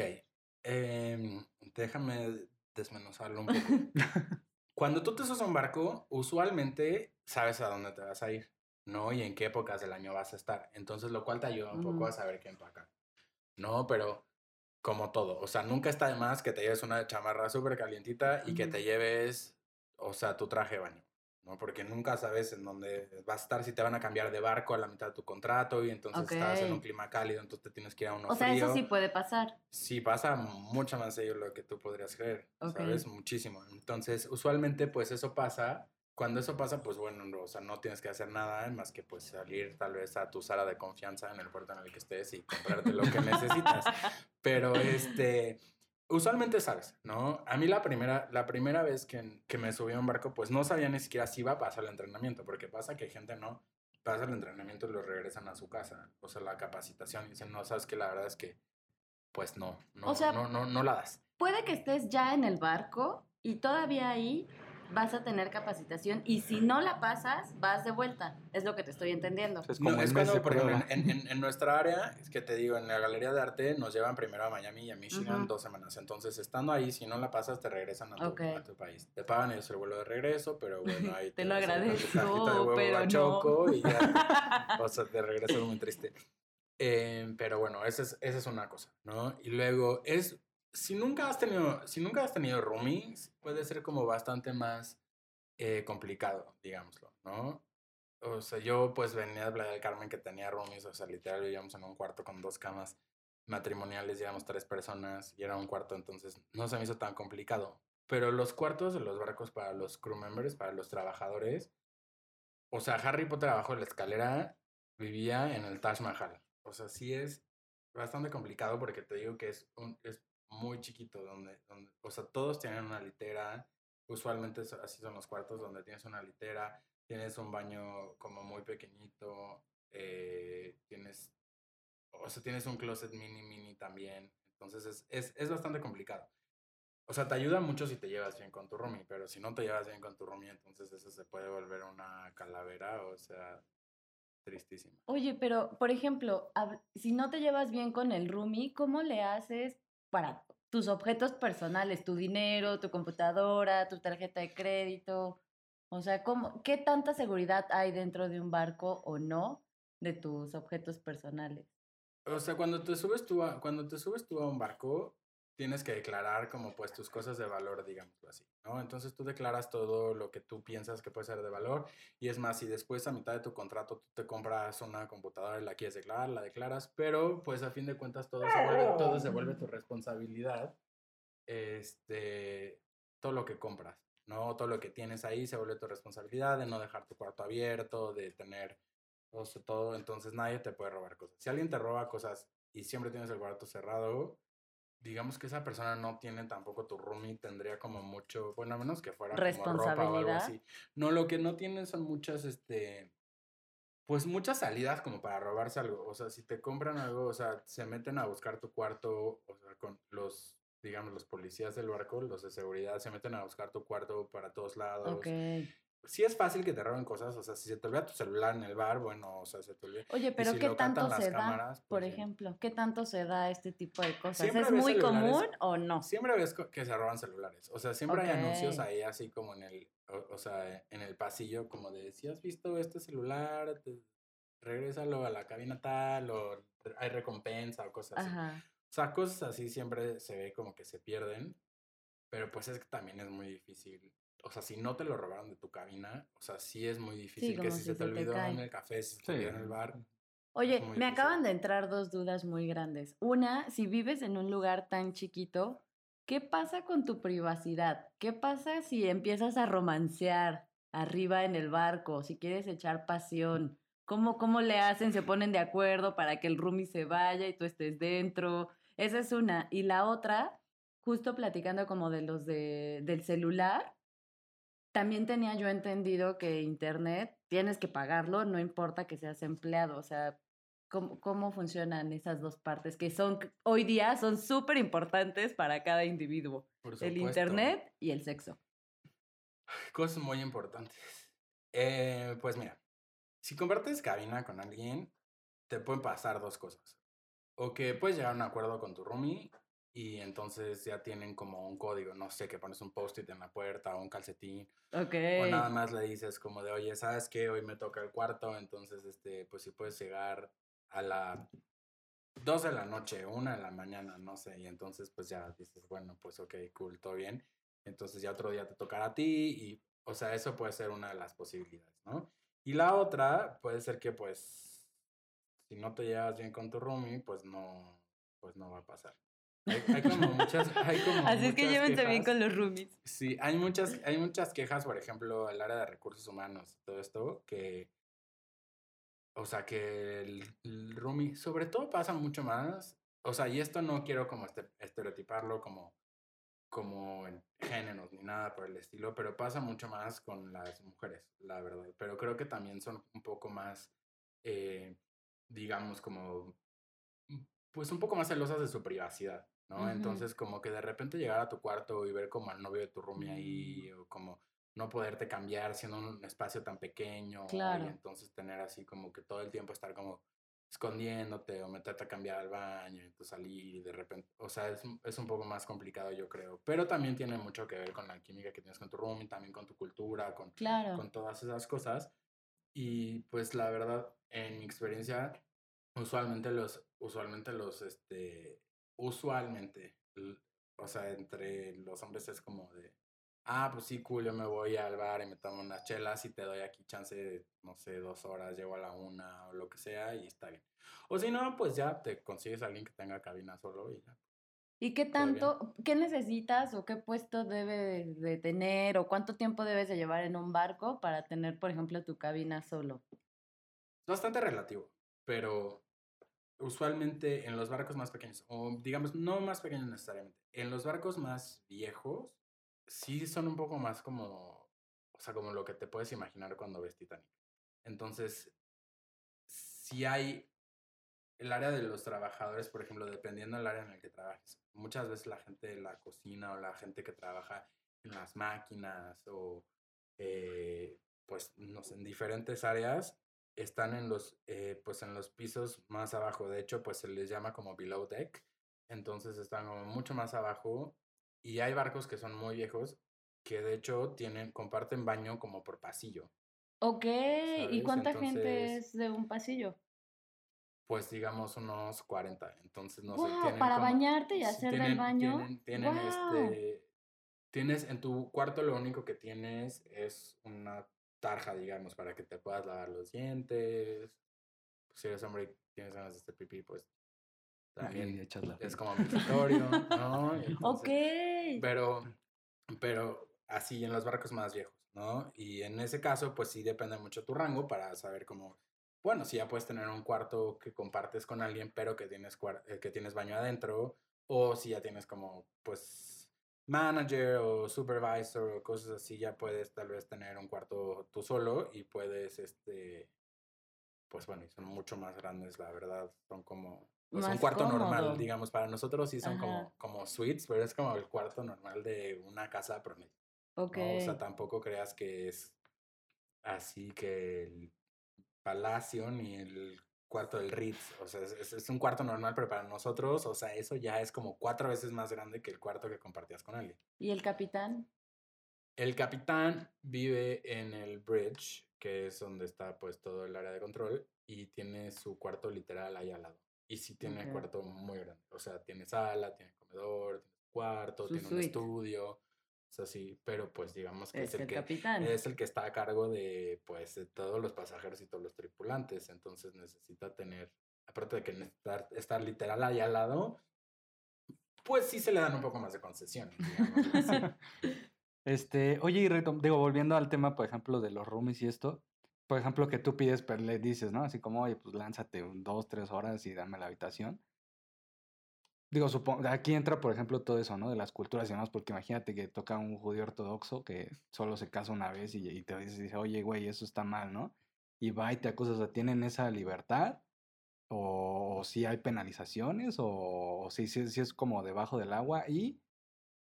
Em, déjame desmenuzarlo un poco. <laughs> Cuando tú te subes a un barco, usualmente sabes a dónde te vas a ir, ¿no? Y en qué épocas del año vas a estar. Entonces, lo cual te ayuda un poco a saber qué empacar. No, pero como todo. O sea, nunca está de más que te lleves una chamarra súper calientita y que te lleves, o sea, tu traje de baño. ¿No? Porque nunca sabes en dónde vas a estar, si te van a cambiar de barco a la mitad de tu contrato y entonces estás en un clima cálido, entonces te tienes que ir a uno O sea, frío. eso sí puede pasar. Sí, pasa mucho más de lo que tú podrías creer, Ok. ¿sabes? Muchísimo. Entonces, usualmente, pues eso pasa. Cuando eso pasa, pues bueno, no, o sea, no tienes que hacer nada más que pues salir tal vez a tu sala de confianza en el puerto en el que estés y comprarte lo que necesitas. <laughs> Pero este, usualmente sabes, ¿no? A mí la primera, la primera vez que, que me subí a un barco, pues no sabía ni siquiera si iba a pasar el entrenamiento, porque pasa que gente no pasa el entrenamiento y lo regresan a su casa, o sea, la capacitación y dicen, no, sabes que la verdad es que, pues no, no, O sea, no, no, no la das. Puede que estés ya en el barco y todavía ahí vas a tener capacitación y si no la pasas, vas de vuelta. Es lo que te estoy entendiendo. Es No, como es el mes cuando, de por ejemplo, en, en- en nuestra área, es que te digo, en la galería de arte nos llevan primero a Miami y a Michigan Ujú. dos semanas. Entonces, estando ahí, si no la pasas, te regresan a tu, Ok. a tu país. Te pagan ellos el vuelo de regreso, pero bueno, ahí <laughs> Te lo con tu cajita de agradezco, huevo pero no. bachoco y ya. <laughs> O sea, te regresas muy triste. Eh, pero bueno, esa es, esa es una cosa, ¿no? Y luego es, si nunca has tenido, si nunca has tenido roomies, puede ser como bastante más eh, complicado, digámoslo, ¿no? O sea, yo pues venía de Playa del Carmen que tenía roomies, o sea, literal vivíamos en un cuarto con dos camas matrimoniales, éramos tres personas y era un cuarto, entonces no se me hizo tan complicado. Pero los cuartos de los barcos para los crew members, para los trabajadores, o sea, Harry Potter abajo de la escalera vivía en el Taj Mahal. O sea, sí es bastante complicado porque te digo que es, un, es muy chiquito, donde, donde, o sea, todos tienen una litera, usualmente así son los cuartos donde tienes una litera, tienes un baño como muy pequeñito, eh, tienes, o sea, tienes un closet mini, mini también, entonces es, es, es bastante complicado. O sea, te ayuda mucho si te llevas bien con tu roomie, pero si no te llevas bien con tu roomie, entonces eso se puede volver una calavera, o sea, tristísimo. Oye, pero por ejemplo, si no te llevas bien con el roomie, ¿cómo le haces para tus objetos personales, tu dinero, tu computadora, tu tarjeta de crédito? O sea, ¿cómo, ¿qué tanta seguridad hay dentro de un barco o no de tus objetos personales? O sea, cuando te subes tú a, cuando te subes tú a un barco, tienes que declarar como pues tus cosas de valor, digámoslo así, ¿no? Entonces tú declaras todo lo que tú piensas que puede ser de valor y es más, si después a mitad de tu contrato tú te compras una computadora y la quieres declarar, la declaras, pero pues a fin de cuentas todo se vuelve, todo se vuelve tu responsabilidad, este, todo lo que compras, ¿no? Todo lo que tienes ahí se vuelve tu responsabilidad de no dejar tu cuarto abierto, de tener o sea, todo, entonces nadie te puede robar cosas. Si alguien te roba cosas y siempre tienes el cuarto cerrado, digamos que esa persona no tiene tampoco tu roomie, tendría como mucho, bueno, a menos que fuera como ropa o algo Responsabilidad. así. No, lo que no tienen son muchas, este, pues muchas salidas como para robarse algo. O sea, si te compran algo, o sea, se meten a buscar tu cuarto, o sea, con los, digamos, los policías del barco, los de seguridad, se meten a buscar tu cuarto para todos lados Ok. Sí es fácil que te roben cosas, o sea, si se te olvida tu celular en el bar, bueno, o sea, se te olvida. Oye, pero si ¿qué tanto se da, cámaras, por pues, sí. ejemplo? ¿Qué tanto se da este tipo de cosas? Siempre ¿Es muy común o no? Siempre ves que se roban celulares, o sea, siempre hay anuncios ahí así como en el, o, o sea, en el pasillo como de, si has visto este celular, te, regrésalo a la cabina tal, o hay recompensa o cosas así. O sea, cosas así siempre se ve como que se pierden, pero pues es que también es muy difícil. O sea, si no te lo robaron de tu cabina, o sea, sí es muy difícil que si si se te se te olvidó en el café, si se te Sí. olvidó en el bar. Oye, me difícil. acaban de entrar dos dudas muy grandes. Una, si vives en un lugar tan chiquito, ¿qué pasa con tu privacidad? ¿Qué pasa si empiezas a romancear arriba en el barco? Si quieres echar pasión. ¿Cómo, ¿Cómo le hacen? ¿Se ponen de acuerdo para que el roomie se vaya y tú estés dentro? Esa es una. Y la otra, justo platicando como de los de, del celular, también tenía yo entendido que internet tienes que pagarlo, no importa que seas empleado. O sea, ¿cómo, cómo funcionan esas dos partes que son hoy día son súper importantes para cada individuo? Por El internet y el sexo. Cosas muy importantes. Eh, pues mira, si compartes cabina con alguien, te pueden pasar dos cosas. O que puedes llegar a un acuerdo con tu roomie y entonces ya tienen como un código, no sé, que pones un post-it en la puerta o un calcetín. Ok. O nada más le dices como de, oye, ¿sabes qué? Hoy me toca el cuarto, entonces, este, pues si puedes llegar a la 2 de la noche, 1 de la mañana, no sé, y entonces pues ya dices, bueno, pues ok, cool, todo bien. Entonces ya otro día te tocará a ti y, o sea, eso puede ser una de las posibilidades, ¿no? Y la otra puede ser que pues, si no te llevas bien con tu roomie, pues no, pues no va a pasar. Hay, hay como muchas, hay como Así es que llévense bien con los roomies. Sí, hay muchas, hay muchas quejas, por ejemplo, el área de recursos humanos, todo esto, que, o sea, que el, el roomie, sobre todo pasa mucho más, o sea, y esto no quiero como este, estereotiparlo como, como en géneros ni nada por el estilo, pero pasa mucho más con las mujeres, la verdad. Pero creo que también son un poco más, eh, digamos, como, pues un poco más celosas de su privacidad, ¿no? Entonces, como que de repente llegar a tu cuarto y ver como al novio de tu roomie ahí, o como no poderte cambiar siendo un espacio tan pequeño, Claro. y entonces tener así como que todo el tiempo estar como escondiéndote o meterte a cambiar al baño y salir y de repente, o sea, es, un- es un poco más complicado yo creo, pero también tiene mucho que ver con la química que tienes con tu roomie, también con tu cultura, con, Claro. con todas esas cosas. Y pues la verdad, en mi experiencia, usualmente los, usualmente los, este, usualmente, o sea, entre los hombres es como de, ah, pues sí, cool, yo me voy al bar y me tomo unas chelas y te doy aquí chance de, no sé, dos horas, llego a la una o lo que sea y está bien. O si no, pues ya te consigues a alguien que tenga cabina solo y ya. ¿Y qué tanto, qué necesitas o qué puesto debe de tener o cuánto tiempo debes de llevar en un barco para tener, por ejemplo, tu cabina solo? Bastante relativo, pero usualmente en los barcos más pequeños, o digamos, no más pequeños necesariamente, en los barcos más viejos, sí son un poco más como, o sea, como lo que te puedes imaginar cuando ves Titanic. Entonces, si hay el área de los trabajadores, por ejemplo, dependiendo del área en el que trabajes, muchas veces la gente de la cocina o la gente que trabaja en las máquinas o, eh, pues, no sé, en diferentes áreas, están en los, eh, pues, en los pisos más abajo. De hecho, pues se les llama como below deck. Entonces están como mucho más abajo y hay barcos que son muy viejos que de hecho tienen, comparten baño como por pasillo. Ok, ¿y cuánta gente es de un pasillo? Pues digamos unos 40. Entonces, no sé, tienen para como- bañarte y hacer tienen- baño. Tienen, este. Tienes en tu cuarto lo único que tienes es una tarja, digamos, para que te puedas lavar los dientes. Si eres hombre y tienes ganas de hacer pipí, pues también es como obligatorio, ¿no? <laughs> Ok. Pero, pero así en los barcos más viejos, ¿no? Y en ese caso, pues sí depende mucho tu rango para saber cómo, bueno, si ya puedes tener un cuarto que compartes con alguien, pero que tienes, cuar- eh, que tienes baño adentro, o si ya tienes como, pues, manager o supervisor o cosas así, ya puedes tal vez tener un cuarto tú solo y puedes, este, pues bueno, y son mucho más grandes, la verdad, son como... Pues un cuarto normal, digamos, para nosotros sí son Ajá. como, como suites, pero es como el cuarto normal de una casa promedio. Ok. ¿no? O sea, tampoco creas que es así que el palacio ni el cuarto del Ritz. O sea, es, es- un cuarto normal, pero para nosotros, o sea, eso ya es como cuatro veces más grande que el cuarto que compartías con alguien. ¿Y el capitán? El capitán vive en el bridge, que es donde está pues todo el área de control, y tiene su cuarto literal ahí al lado. Y sí tiene cuarto muy grande. O sea, tiene sala, tiene comedor, tiene cuarto, Su tiene un estudio. O sea, sí, pero pues digamos que Es es, el el que capitán. es el que está a cargo de pues de todos los pasajeros y todos los tripulantes. Entonces necesita tener, aparte de que necesitar estar literal ahí al lado, pues sí se le dan un poco más de digamos. <laughs> Este, oye, y retom- digo, volviendo al tema, por ejemplo, de los roomies y esto, por ejemplo, que tú pides, pero le dices, ¿no? Así como, oye, pues lánzate un dos, tres horas y dame la habitación. Digo, supongo, aquí entra, por ejemplo, todo eso, ¿no? De las culturas y demás, porque imagínate que toca un judío ortodoxo que solo se casa una vez y, te dice, oye, güey, eso está mal, ¿no? Y va y te acusa, o sea, ¿tienen esa libertad? ¿O, si hay penalizaciones? ¿O, si, si es como debajo del agua? Y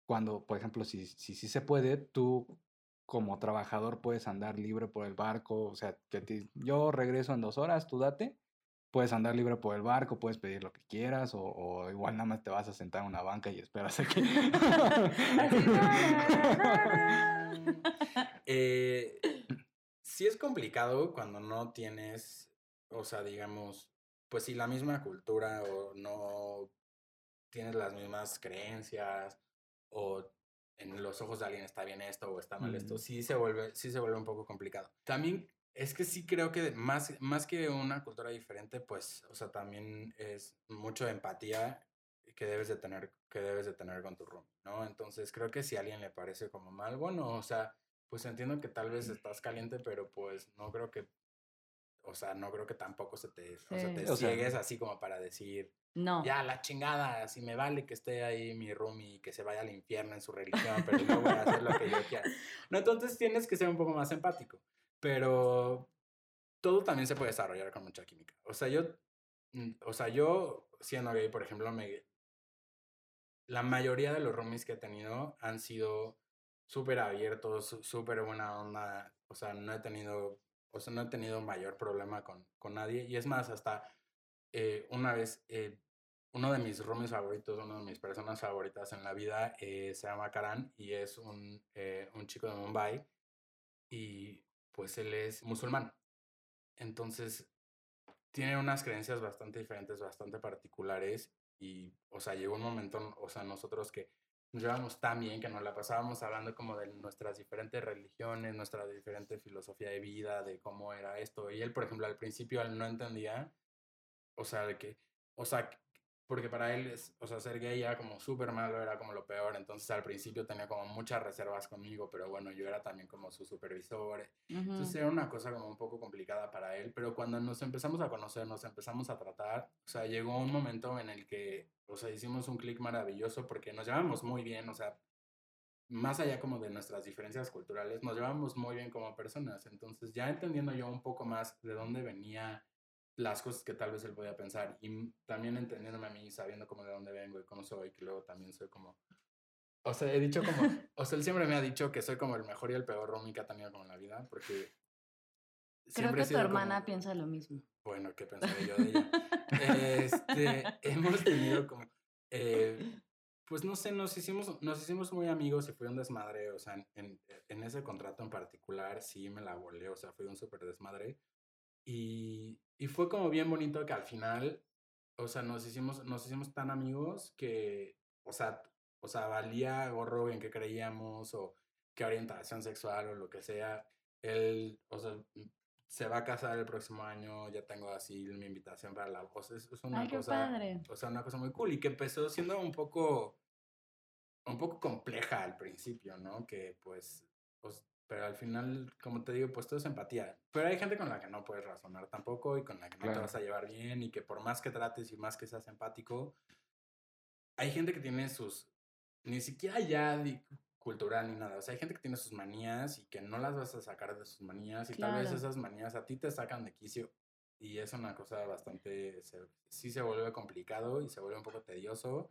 cuando, por ejemplo, si sí si, se puede, tú como trabajador puedes andar libre por el barco, o sea, que te- yo regreso en dos horas, tú date, puedes andar libre por el barco, puedes pedir lo que quieras, o, o igual nada más te vas a sentar en una banca y esperas a que... <laughs> <laughs> eh, sí es complicado cuando no tienes, o sea, digamos, pues si la misma cultura o no tienes las mismas creencias o en los ojos de alguien está bien esto o está mal esto, sí se vuelve, sí se vuelve un poco complicado. También es que sí creo que más, más que una cultura diferente, pues, o sea, también es mucho empatía que debes de tener, que debes de tener con tu room, ¿no? Entonces creo que si a alguien le parece como mal, bueno, o sea, pues entiendo que tal vez estás caliente, pero pues no creo que, o sea, no creo que tampoco se te, o sea, te ciegues así como para decir, no. Ya, la chingada, si me vale que esté ahí mi room y que se vaya al infierno en su religión, pero yo voy a hacer lo que yo quiera. <laughs> No, entonces tienes que ser un poco más empático, pero todo también se puede desarrollar con mucha química. O sea, yo, mm, o sea, yo siendo gay, por ejemplo, me, la mayoría de los roomies que he tenido han sido súper abiertos, súper buena onda. O sea, no he tenido, o sea, no he tenido mayor problema con, con nadie. Y es más, hasta eh, una vez eh, uno de mis roomies favoritos, una de mis personas favoritas en la vida eh, se llama Karan y es un, eh, un chico de Mumbai y pues él es musulmán. Entonces tiene unas creencias bastante diferentes, bastante particulares y, o sea, llegó un momento, o sea, nosotros que nos llevamos tan bien que nos la pasábamos hablando como de nuestras diferentes religiones, nuestra diferente filosofía de vida, de cómo era esto. Y él, por ejemplo, al principio él no entendía, o sea, de que, o sea, porque para él, es, o sea, ser gay era como súper malo, era como lo peor, entonces al principio tenía como muchas reservas conmigo, pero bueno, yo era también como su supervisor, entonces era una cosa como un poco complicada para él, pero cuando nos empezamos a conocer, nos empezamos a tratar, o sea, llegó un momento en el que, o sea, hicimos un clic maravilloso porque nos llevamos muy bien, o sea, más allá como de nuestras diferencias culturales, nos llevamos muy bien como personas, entonces ya entendiendo yo un poco más de dónde venía las cosas que tal vez él podía pensar y también entendiéndome a mí, sabiendo como de dónde vengo y cómo soy, que luego también soy como... O sea, he dicho como... <laughs> o sea, él siempre me ha dicho que soy como el mejor y el peor roomie que ha tenido como en la vida, porque... Creo que tu hermana piensa lo mismo. Bueno, ¿qué pensaré yo de ella? este, <laughs> hemos tenido como... Eh, pues no sé, nos hicimos, nos hicimos muy amigos y fue un desmadre, o sea, en, en ese contrato en particular sí me la volé, o sea, fue un súper desmadre. Y, y fue como bien bonito que al final, o sea, nos hicimos, nos hicimos tan amigos que, o sea, o sea, valía gorro en que creíamos o qué orientación sexual o lo que sea. Él, o sea, se va a casar el próximo año, ya tengo así mi invitación para la voz. Es, es una cosa, o sea, una cosa muy cool y que empezó siendo un poco, un poco compleja al principio, ¿no? Que pues, pues pero al final, como te digo, pues todo es empatía. Pero hay gente con la que no puedes razonar tampoco y con la que no te vas a llevar bien y que por más que trates y más que seas empático, hay gente que tiene sus, ni siquiera ya cultural ni nada. O sea, hay gente que tiene sus manías y que no las vas a sacar de sus manías y tal vez esas manías a ti te sacan de quicio y es una cosa bastante, sí se vuelve complicado y se vuelve un poco tedioso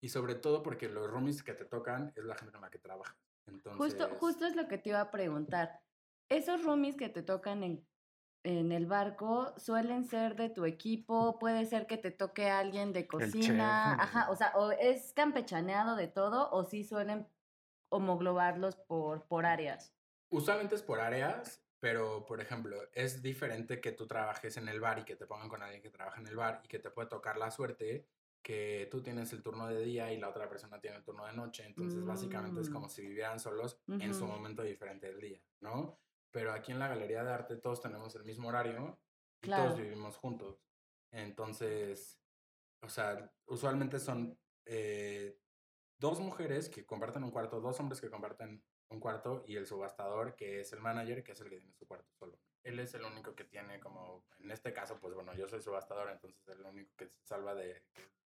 y sobre todo porque los roomies que te tocan es la gente con la que trabajas. Justo, justo es lo que te iba a preguntar. Esos roomies que te tocan en, en el barco suelen ser de tu equipo, puede ser que te toque alguien de cocina, ajá, o sea, o es campechaneado de todo o sí suelen homoglobarlos por, por áreas. Usualmente es por áreas, pero por ejemplo, es diferente que tú trabajes en el bar y que te pongan con alguien que trabaja en el bar y que te puede tocar la suerte que tú tienes el turno de día y la otra persona tiene el turno de noche, entonces básicamente es como mm. si vivieran solos en su momento diferente del día, ¿no? Pero aquí en la Galería de Arte todos tenemos el mismo horario y todos vivimos juntos. Entonces, o sea, usualmente son eh, dos mujeres que comparten un cuarto, dos hombres que comparten un cuarto y el subastador que es el manager, que es el que tiene su cuarto solo. Él es el único que tiene como, en este caso, pues bueno, yo soy subastador, entonces es el único que se salva de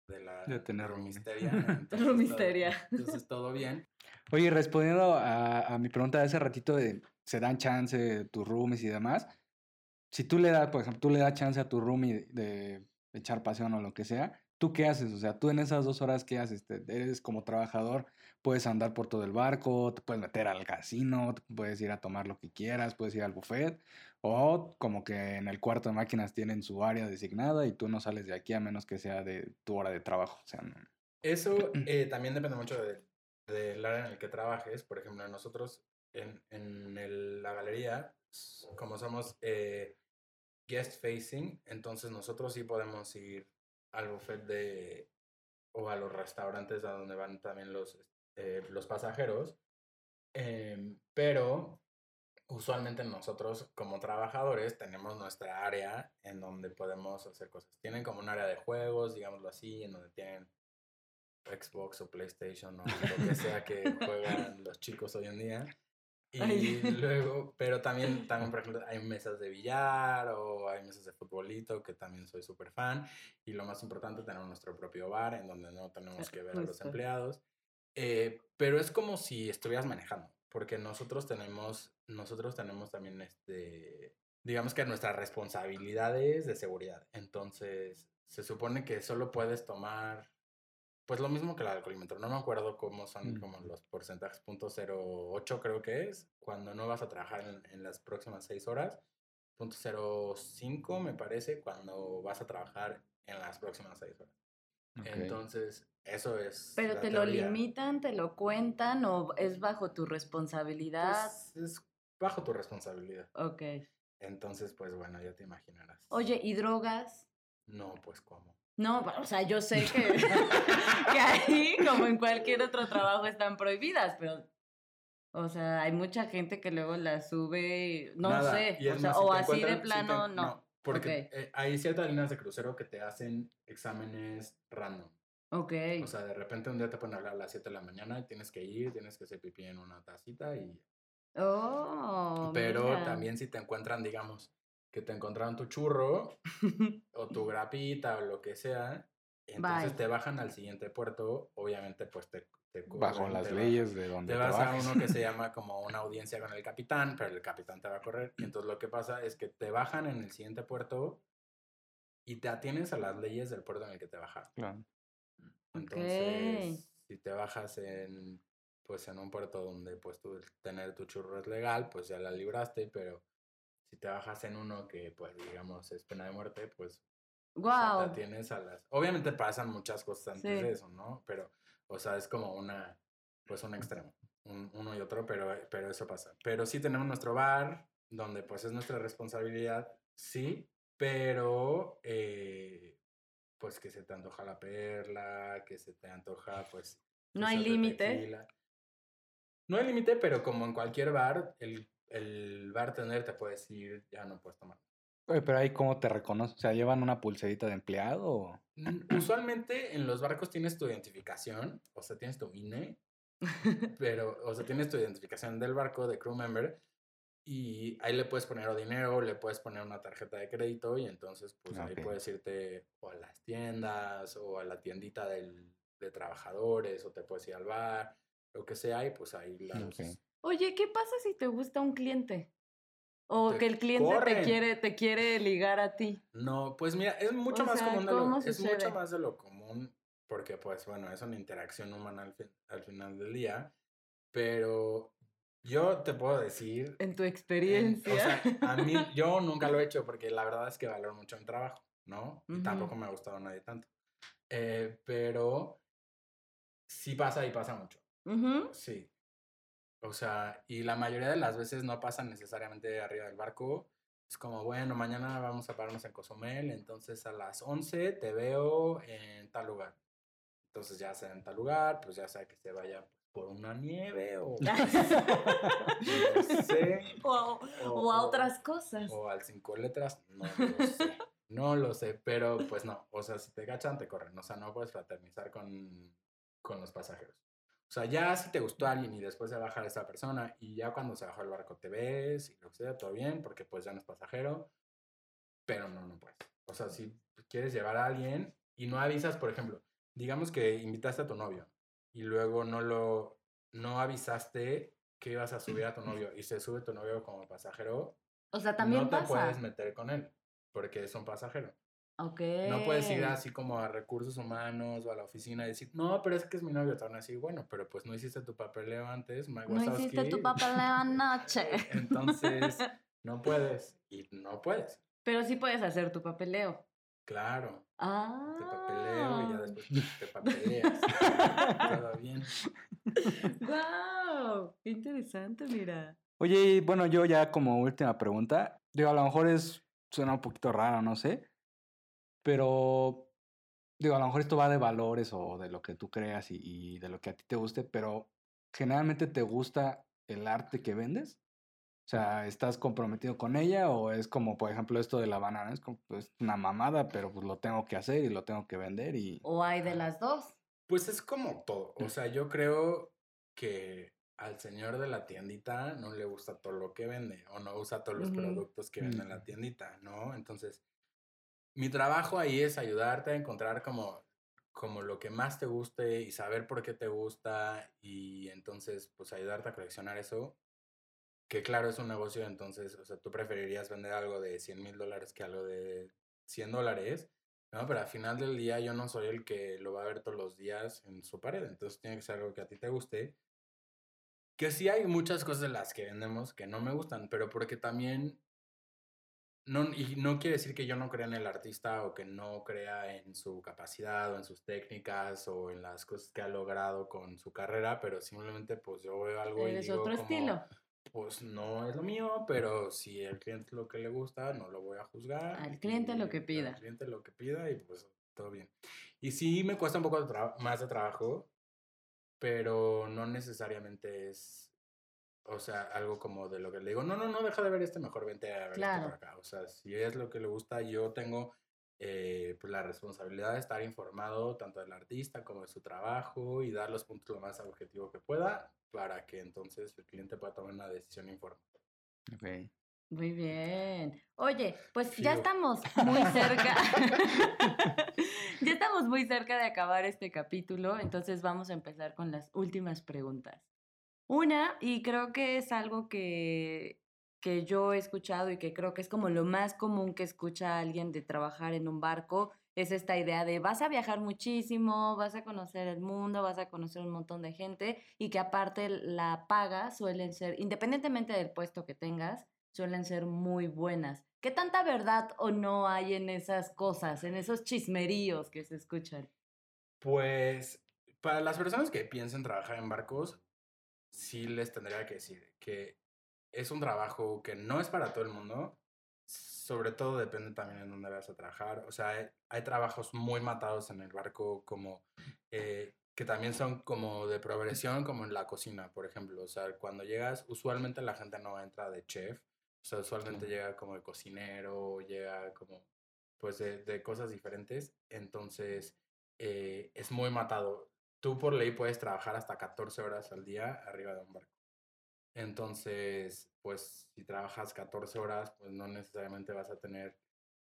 de la de tener misteria. <laughs> misteria. Entonces todo bien. Oye, respondiendo a, mi pregunta de hace ratito de se dan chance tus roomies y demás, si tú le das, por ejemplo, tú le das chance a tu roomie de, echar pasión o lo que sea, ¿tú qué haces? O sea, tú en esas dos horas, ¿qué haces? ¿Eres como trabajador puedes andar por todo el barco, te puedes meter al casino, puedes ir a tomar lo que quieras, puedes ir al buffet, o como que en el cuarto de máquinas tienen su área designada y tú no sales de aquí a menos que sea de tu hora de trabajo. O sea, no- Eso <clears throat> eh, también depende mucho de- del área en el que trabajes. Por ejemplo, nosotros en, en el- la galería, como somos eh, guest facing, entonces nosotros sí podemos ir al buffet de o a los restaurantes a donde van también los, eh, los pasajeros. em, pero usualmente nosotros como trabajadores tenemos nuestra área en donde podemos hacer cosas. Tienen como un área de juegos, digámoslo así, en donde tienen Xbox o PlayStation o lo que sea que <laughs> juegan los chicos hoy en día. Y Ay. <laughs> luego, pero también, también, por <laughs> ejemplo, hay mesas de billar o hay mesas de futbolito, que también soy súper fan. Y lo más importante, tenemos nuestro propio bar en donde no tenemos que ver a los empleados. Eh, pero es como si estuvieras manejando, porque nosotros tenemos, nosotros tenemos también este, digamos que nuestras responsabilidades de seguridad. Entonces, se supone que solo puedes tomar, pues lo mismo que el alcoholímetro. No me acuerdo cómo son Mm. como los porcentajes, punto .08 creo que es, cuando no vas a trabajar en, en las próximas seis horas. Punto .05 me parece cuando vas a trabajar en las próximas seis horas. Ok. Entonces, eso es. Pero la te lo limitan, te lo cuentan o es bajo tu responsabilidad. Pues, es bajo tu responsabilidad. Ok. Entonces, pues bueno, ya te imaginarás. Oye, ¿y drogas? No, pues cómo. No, o sea, yo sé <laughs> que, <laughs> que ahí, como en cualquier otro trabajo, están prohibidas, pero, o sea, hay mucha gente que luego las sube, no Nada, sé, o, sea, o así de encuentran- si te- plano, no. Porque eh, hay ciertas líneas de crucero que te hacen exámenes random. Ok. O sea, de repente un día te pueden hablar a las 7 de la mañana y tienes que ir, tienes que hacer pipí en una tacita y... oh, Pero mira. también si te encuentran, digamos, que te encontraron tu churro <laughs> o tu grapita o lo que sea, entonces Bye. te bajan al siguiente puerto, obviamente pues te... te Bajo corren, las te va- leyes de donde Te vas a uno que se llama como una audiencia con el capitán, pero el capitán te va a correr. Y entonces lo que pasa es que te bajan en el siguiente puerto y te atienes a las leyes del puerto en el que te bajaron. Claro. Entonces, si te bajas en pues en un puerto donde pues tú tener tu churro es legal, pues ya la libraste, pero si te bajas en uno que pues digamos es pena de muerte, pues o sea, Wow. te atienes a las... Obviamente pasan muchas cosas antes Sí. de eso, ¿no? Pero, o sea, es como una, pues un extremo, un- uno y otro, pero, pero eso pasa. Pero sí tenemos nuestro bar, donde pues es nuestra responsabilidad, sí, pero eh, pues que se te antoja la perla, que se te antoja pues... No hay shot de límite. No hay límite, pero como en cualquier bar, el, el bartender te puede decir, ya no puedes tomar. Oye, pero ahí cómo te reconoce, o sea, llevan una pulserita de empleado o Usualmente en los barcos tienes tu identificación, o sea, tienes tu INE, <laughs> pero, o sea, tienes tu identificación del barco, de crew member, y ahí le puedes poner o dinero, le puedes poner una tarjeta de crédito, y entonces, pues ahí Ok. puedes irte o a las tiendas, o a la tiendita del, de trabajadores, o te puedes ir al bar, lo que sea, y pues ahí la <laughs> Ok. usas. Oye, ¿qué pasa si te gusta un cliente? O Te que el cliente te quiere, te quiere ligar a ti. No, pues mira, es mucho O más sea, común de ¿cómo lo, es mucho más de lo común porque pues bueno, es una interacción humana al, fin- al final del día, pero yo te puedo decir, En tu en- experiencia. o sea, a mí <laughs> yo nunca lo he hecho porque la verdad es que valoro mucho mi trabajo, ¿no? Y Ujú. tampoco me ha gustado a nadie tanto. Eh, pero sí pasa y pasa mucho. Sí. O sea, y la mayoría de las veces no pasa necesariamente arriba del barco. Es como, bueno, mañana vamos a pararnos en Cozumel, entonces a las 11 te veo en tal lugar. Entonces ya sea en tal lugar, pues ya sea que se vaya por una nieve o <laughs> no sé, o, o a otras cosas. o al cinco letras, no lo sé. No lo sé, pero pues no. O sea, si te gachan, te corren. O sea, no puedes fraternizar con, con los pasajeros. O sea, ya si te gustó alguien y después se baja esa persona y ya cuando se bajó el barco te ves y lo que sea, todo bien, porque pues ya no es pasajero. Pero no, no puedes. O sea, si quieres llevar a alguien y no avisas, por ejemplo, digamos que invitaste a tu novio y luego no lo, no avisaste que ibas a subir a tu <clears throat> novio y se sube tu novio como pasajero, O sea, también no te pasa. puedes meter con él porque es un pasajero. No puedes ir así como a recursos humanos o a la oficina y decir, no, pero es que es mi novio. Te van a decir, bueno, pero pues no hiciste tu papeleo antes, Mike No hiciste tu Wazowski". papeleo anoche. <laughs> Entonces, no puedes. Y no puedes. Pero sí puedes hacer tu papeleo. Claro. Ah. Te papeleo y ya después te papeleas. Todo bien. <laughs> ¡Wow! Qué interesante, mira. Oye, y bueno, yo ya como última pregunta, digo, a lo mejor es, suena un poquito raro, no sé, pero digo, a lo mejor esto va de valores o de lo que tú creas y, y de lo que a ti te guste, pero generalmente te gusta el arte que vendes. O sea, ¿estás comprometido con ella o es como, por ejemplo, esto de la banana? Es como pues, una mamada, pero pues lo tengo que hacer y lo tengo que vender y... O hay de las dos. Pues es como todo. O sea, yo creo que al señor de la tiendita no le gusta todo lo que vende o no usa todos los productos que vende en la Ujú. tiendita, ¿no? Entonces, mi trabajo ahí es ayudarte a encontrar como, como lo que más te guste y saber por qué te gusta y entonces, pues ayudarte a coleccionar eso. Que claro, es un negocio, entonces, o sea, tú preferirías vender algo de 100 mil dólares que algo de 100 dólares, ¿no? Pero al final del día yo no soy el que lo va a ver todos los días en su pared, entonces tiene que ser algo que a ti te guste. Que sí hay muchas cosas de las que vendemos que no me gustan, pero porque también no, y no quiere decir que yo no crea en el artista o que no crea en su capacidad o en sus técnicas o en las cosas que ha logrado con su carrera, pero simplemente pues yo veo algo y digo otro como, estilo. Pues no es lo mío, pero si el cliente lo que le gusta, no lo voy a juzgar. Al cliente lo que pida. Al cliente lo que pida y pues todo bien. Y sí me cuesta un poco de más de trabajo, pero no necesariamente es, o sea, algo como de lo que le digo, no, no, no, deja de ver este, mejor vente a ver Claro. este por acá. O sea, si es lo que le gusta, yo tengo eh, pues, la responsabilidad de estar informado tanto del artista como de su trabajo y dar los puntos lo más objetivo que pueda para que entonces el cliente pueda tomar una decisión informada. Ok. Muy bien. Oye, pues ya estamos <laughs> muy cerca. <laughs> ya estamos muy cerca de acabar este capítulo, entonces vamos a empezar con las últimas preguntas. Una, y creo que es algo que, que yo he escuchado y que creo que es como lo más común que escucha alguien de trabajar en un barco, es esta idea de vas a viajar muchísimo, vas a conocer el mundo, vas a conocer un montón de gente y que aparte la paga suelen ser, independientemente del puesto que tengas, suelen ser muy buenas. ¿Qué tanta verdad o no hay en esas cosas, en esos chismeríos que se escuchan? Pues para las personas que piensen trabajar en barcos, sí les tendría que decir que es un trabajo que no es para todo el mundo. Sobre todo depende también en dónde vas a trabajar. O sea, hay, hay trabajos muy matados en el barco como eh, que también son como de progresión, como en la cocina, por ejemplo. O sea, cuando llegas, usualmente la gente no entra de chef. O sea, usualmente Claro. llega como de cocinero, llega como pues de, de cosas diferentes. Entonces, eh, es muy matado. Tú por ley puedes trabajar hasta 14 horas al día arriba de un barco. Entonces, pues si trabajas 14 horas, pues no necesariamente vas a tener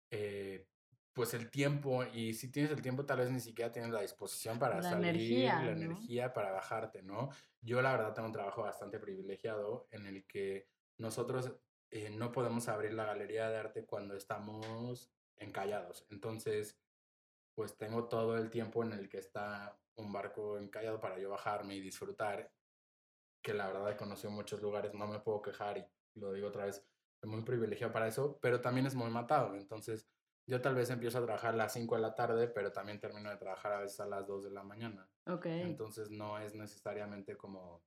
eh, pues el tiempo y si tienes el tiempo tal vez ni siquiera tienes la disposición para La salir, energía, la energía para bajarte, ¿no? Yo la verdad tengo un trabajo bastante privilegiado en el que nosotros eh, no podemos abrir la galería de arte cuando estamos encallados. Entonces, pues tengo todo el tiempo en el que está un barco encallado para yo bajarme y disfrutar, que la verdad he conocido muchos lugares, no me puedo quejar y lo digo otra vez, soy muy privilegiado para eso, pero también es muy matado. Entonces, yo tal vez empiezo a trabajar a las 5 de la tarde, pero también termino de trabajar a veces a las 2 de la mañana. Ok. Entonces, no es necesariamente como,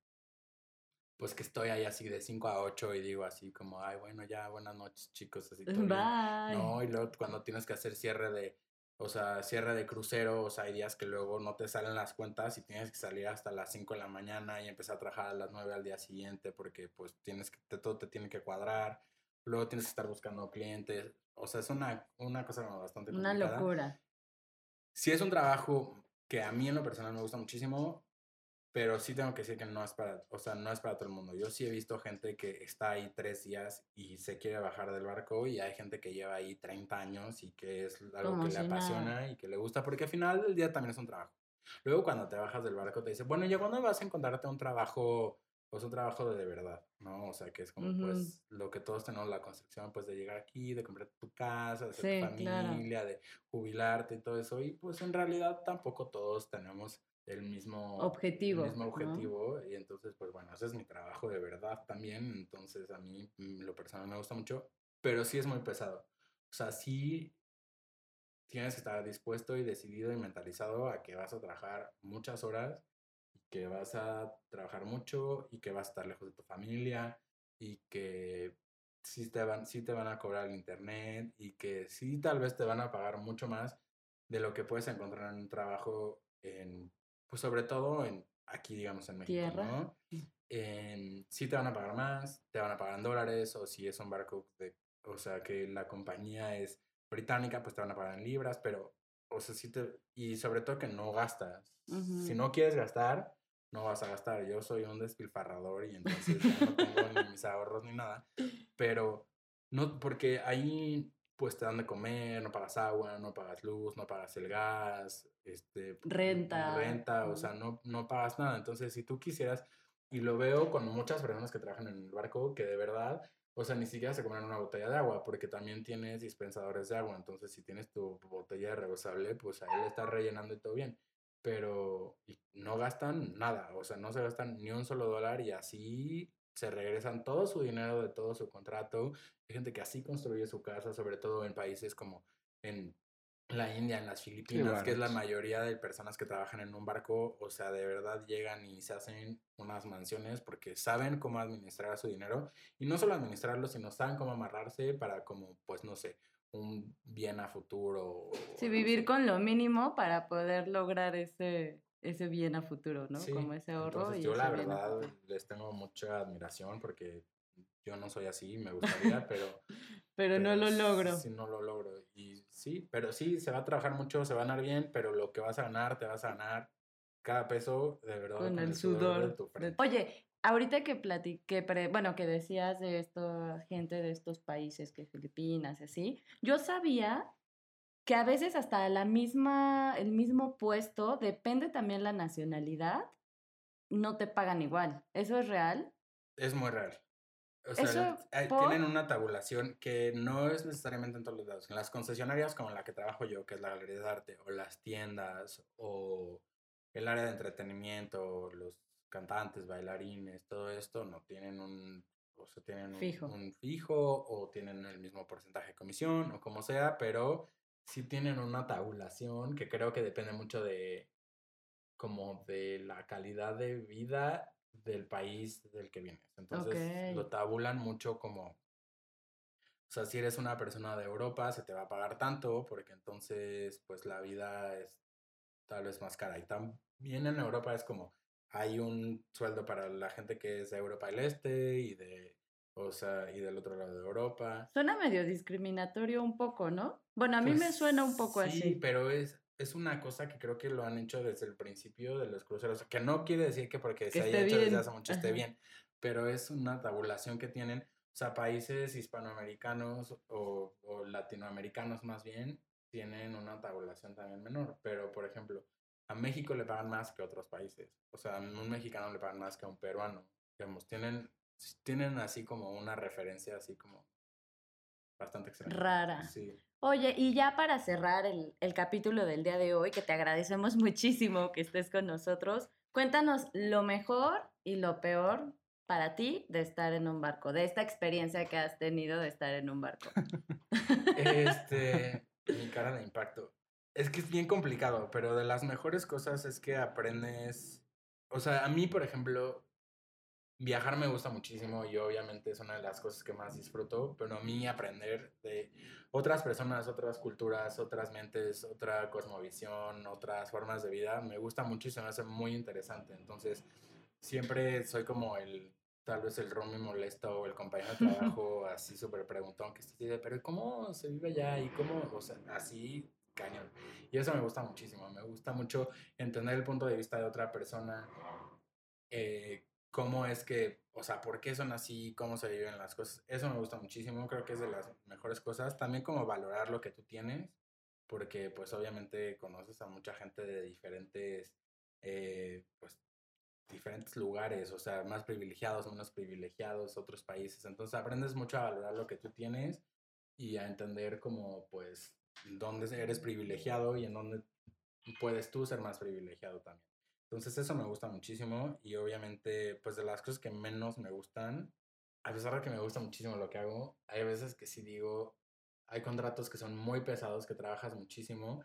pues que estoy ahí así de 5 a 8 y digo así como, ay, bueno, ya, buenas noches, chicos, así todo bien". Bye. No, y luego cuando tienes que hacer cierre de, o sea, cierre de crucero, o sea, hay días que luego no te salen las cuentas y tienes que salir hasta las 5 de la mañana y empezar a trabajar a las 9 al día siguiente porque pues tienes que, te- todo te tiene que cuadrar. Luego tienes que estar buscando clientes. O sea, es una, una cosa bastante Una complicada. locura. Sí es un trabajo que a mí en lo personal me gusta muchísimo, pero sí tengo que decir que no es para, o sea, no es para todo el mundo. Yo sí he visto gente que está ahí tres días y se quiere bajar del barco y hay gente que lleva ahí 30 años y que es algo Como que le si nada. apasiona y que le gusta, porque al final del día también es un trabajo. Luego cuando te bajas del barco te dice, bueno, ¿y cuándo vas a encontrarte un trabajo pues un trabajo de, de verdad, ¿no? O sea, que es como Ujú. pues lo que todos tenemos la concepción pues de llegar aquí, de comprar tu casa, de hacer Sí, tu claro. familia, de jubilarte y todo eso. Y pues en realidad tampoco todos tenemos el mismo Objetivo, El mismo ¿no? objetivo. Y entonces, pues bueno, ese es mi trabajo de verdad también. Entonces, a mí mm, lo personal me gusta mucho, pero sí es muy pesado. O sea, sí tienes que estar dispuesto y decidido y mentalizado a que vas a trabajar muchas horas, que vas a trabajar mucho y que vas a estar lejos de tu familia y que sí te van, sí te van a cobrar el internet y que sí tal vez te van a pagar mucho más de lo que puedes encontrar en un trabajo en, pues sobre todo en aquí, digamos, en México, Tierra. ¿no? En- sí te van a pagar más, te van a pagar en dólares o si es un barco de, o sea, que la compañía es británica, pues te van a pagar en libras, pero, o sea, sí te, y sobre todo que no gastas. Si no quieres gastar, no vas a gastar. Yo soy un despilfarrador y entonces ya no tengo ni mis ahorros ni nada, pero no, porque ahí pues te dan de comer, no pagas agua, no pagas luz, no pagas el gas, este, Renta, renta, o sea, no, no pagas nada. Entonces, si tú quisieras, y lo veo con muchas personas que trabajan en el barco, que de verdad, o sea, ni siquiera se comen una botella de agua, porque también tienes dispensadores de agua. Entonces, si tienes tu botella reusable, pues ahí le estás rellenando y todo bien. Pero no gastan nada, o sea, no se gastan ni un solo dólar y así se regresan todo su dinero de todo su contrato. Hay gente que así construye su casa, sobre todo en países como en la India, en las Filipinas, que es la mayoría de personas que trabajan en un barco, o sea, de verdad llegan y se hacen unas mansiones porque saben cómo administrar su dinero y no solo administrarlo, sino saben cómo amarrarse para como, pues no sé, un bien a futuro. Sí, vivir con lo mínimo para poder lograr ese, ese bien a futuro, ¿no? Sí, Como ese ahorro entonces y yo la verdad les tengo mucha admiración porque yo no soy así, me gustaría, pero <laughs> Pero no lo logro. Sí, no lo logro. Y sí, pero sí, se va a trabajar mucho, se va a ganar bien, pero lo que vas a ganar, te vas a ganar cada peso de verdad Con el de sudor. tu de- frente. Oye, ahorita que platiqué, pre- bueno, que decías de esta gente de estos países, que Filipinas así, yo sabía que a veces hasta la misma, el mismo puesto, depende también la nacionalidad, no te pagan igual. ¿Eso es real? Es muy real. O sea, Eso hay- por- tienen una tabulación que no es necesariamente en todos los lados. En las concesionarias como la que trabajo yo, que es la galería de arte, o las tiendas, o el área de entretenimiento, los cantantes, bailarines, todo esto, no tienen un, o sea, tienen un- Fijo. un fijo, o tienen el mismo porcentaje de comisión, o como sea, pero sí tienen una tabulación que creo que depende mucho de como de la calidad de vida del país del que vienes. Entonces lo tabulan mucho como, o sea, si eres una persona de Europa, se te va a pagar tanto, porque entonces pues la vida es tal vez más cara. Y también en Europa es como, hay un sueldo para la gente que es de Europa del Este y de, o sea, y del otro lado de Europa. Suena medio discriminatorio un poco, ¿no? Bueno, a mí me Pues suena un poco sí, así. pero es, es una cosa que creo que lo han hecho desde el principio de los cruceros, que no quiere decir que porque Que se haya hecho desde hace mucho esté bien, pero es una tabulación que tienen, o sea, países hispanoamericanos o, o latinoamericanos más bien, tienen una tabulación también menor, pero por ejemplo, a México le pagan más que a otros países, o sea, a un mexicano le pagan más que a un peruano, digamos, tienen, tienen así como una referencia así como bastante extraña. Rara. Sí. Oye, y ya para cerrar el, el capítulo del día de hoy, que te agradecemos <laughs> muchísimo que estés con nosotros, cuéntanos lo mejor y lo peor para ti de estar en un barco, de esta experiencia que has tenido de estar en un barco. <laughs> Este, <laughs> mi cara de impacto. Es que es bien complicado, pero de las mejores cosas es que aprendes. O sea, a mí, por ejemplo, viajar me gusta muchísimo y obviamente es una de las cosas que más disfruto, pero a mí aprender de otras personas, otras culturas, otras mentes, otra cosmovisión, otras formas de vida, me gusta muchísimo, me hace muy interesante. Entonces, siempre soy como el, tal vez el roomie molesto o el compañero de <laughs> trabajo así súper preguntón que dice, pero ¿cómo se vive allá? Y cómo, o sea, así cañón. Y eso me gusta muchísimo, me gusta mucho entender el punto de vista de otra persona, eh, cómo es que, o sea, por qué son así, cómo se viven las cosas. Eso me gusta muchísimo, creo que es de las mejores cosas. También como valorar lo que tú tienes, porque pues obviamente conoces a mucha gente de diferentes, eh, pues, diferentes lugares, o sea, más privilegiados, menos privilegiados, otros países. Entonces aprendes mucho a valorar lo que tú tienes y a entender como, pues, dónde eres privilegiado y en dónde puedes tú ser más privilegiado también. Entonces eso me gusta muchísimo y obviamente, pues de las cosas que menos me gustan, a pesar de que me gusta muchísimo lo que hago, hay veces que sí digo, hay contratos que son muy pesados, que trabajas muchísimo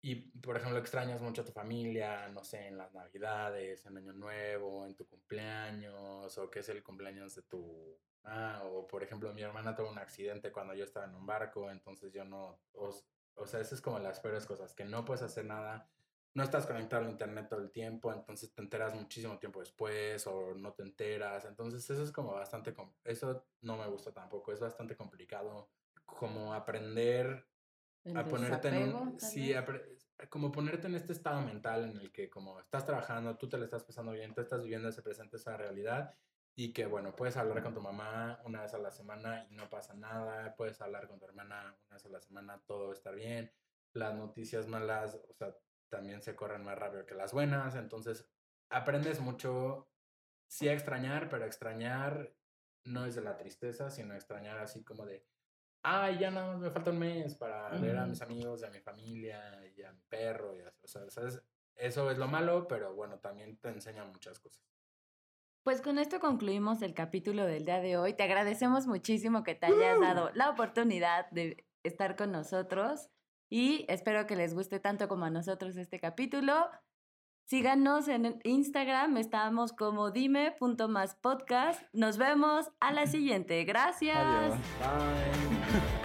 y, por ejemplo, extrañas mucho a tu familia, no sé, en las navidades, en Año Nuevo, en tu cumpleaños, o que es el cumpleaños de tu Ah, o por ejemplo, mi hermana tuvo un accidente cuando yo estaba en un barco, entonces yo no, o, o sea, eso es como las peores cosas, que no puedes hacer nada, no estás conectado al internet todo el tiempo, entonces te enteras muchísimo tiempo después o no te enteras, entonces eso es como bastante, eso no me gusta tampoco, es bastante complicado como aprender a ponerte en un, sí, como ponerte en este estado mental en el que como estás trabajando, tú te lo estás pasando bien, tú estás viviendo ese presente, esa realidad y que bueno, puedes hablar con tu mamá una vez a la semana y no pasa nada, puedes hablar con tu hermana una vez a la semana, todo está bien, las noticias malas, o sea, también se corren más rápido que las buenas, entonces aprendes mucho, sí a extrañar, pero extrañar no es de la tristeza, sino extrañar así como de, ay, ya no, me falta un mes para ver a mis amigos, a mi familia y a mi perro, y así, o sea, eso es lo malo, pero bueno, también te enseña muchas cosas. Pues con esto concluimos el capítulo del día de hoy. Te agradecemos muchísimo que te hayas dado la oportunidad de estar con nosotros y espero que les guste tanto como a nosotros este capítulo. Síganos en Instagram, estamos como dime.maspodcast. Nos vemos a la <laughs> siguiente. Gracias. Bye. <laughs>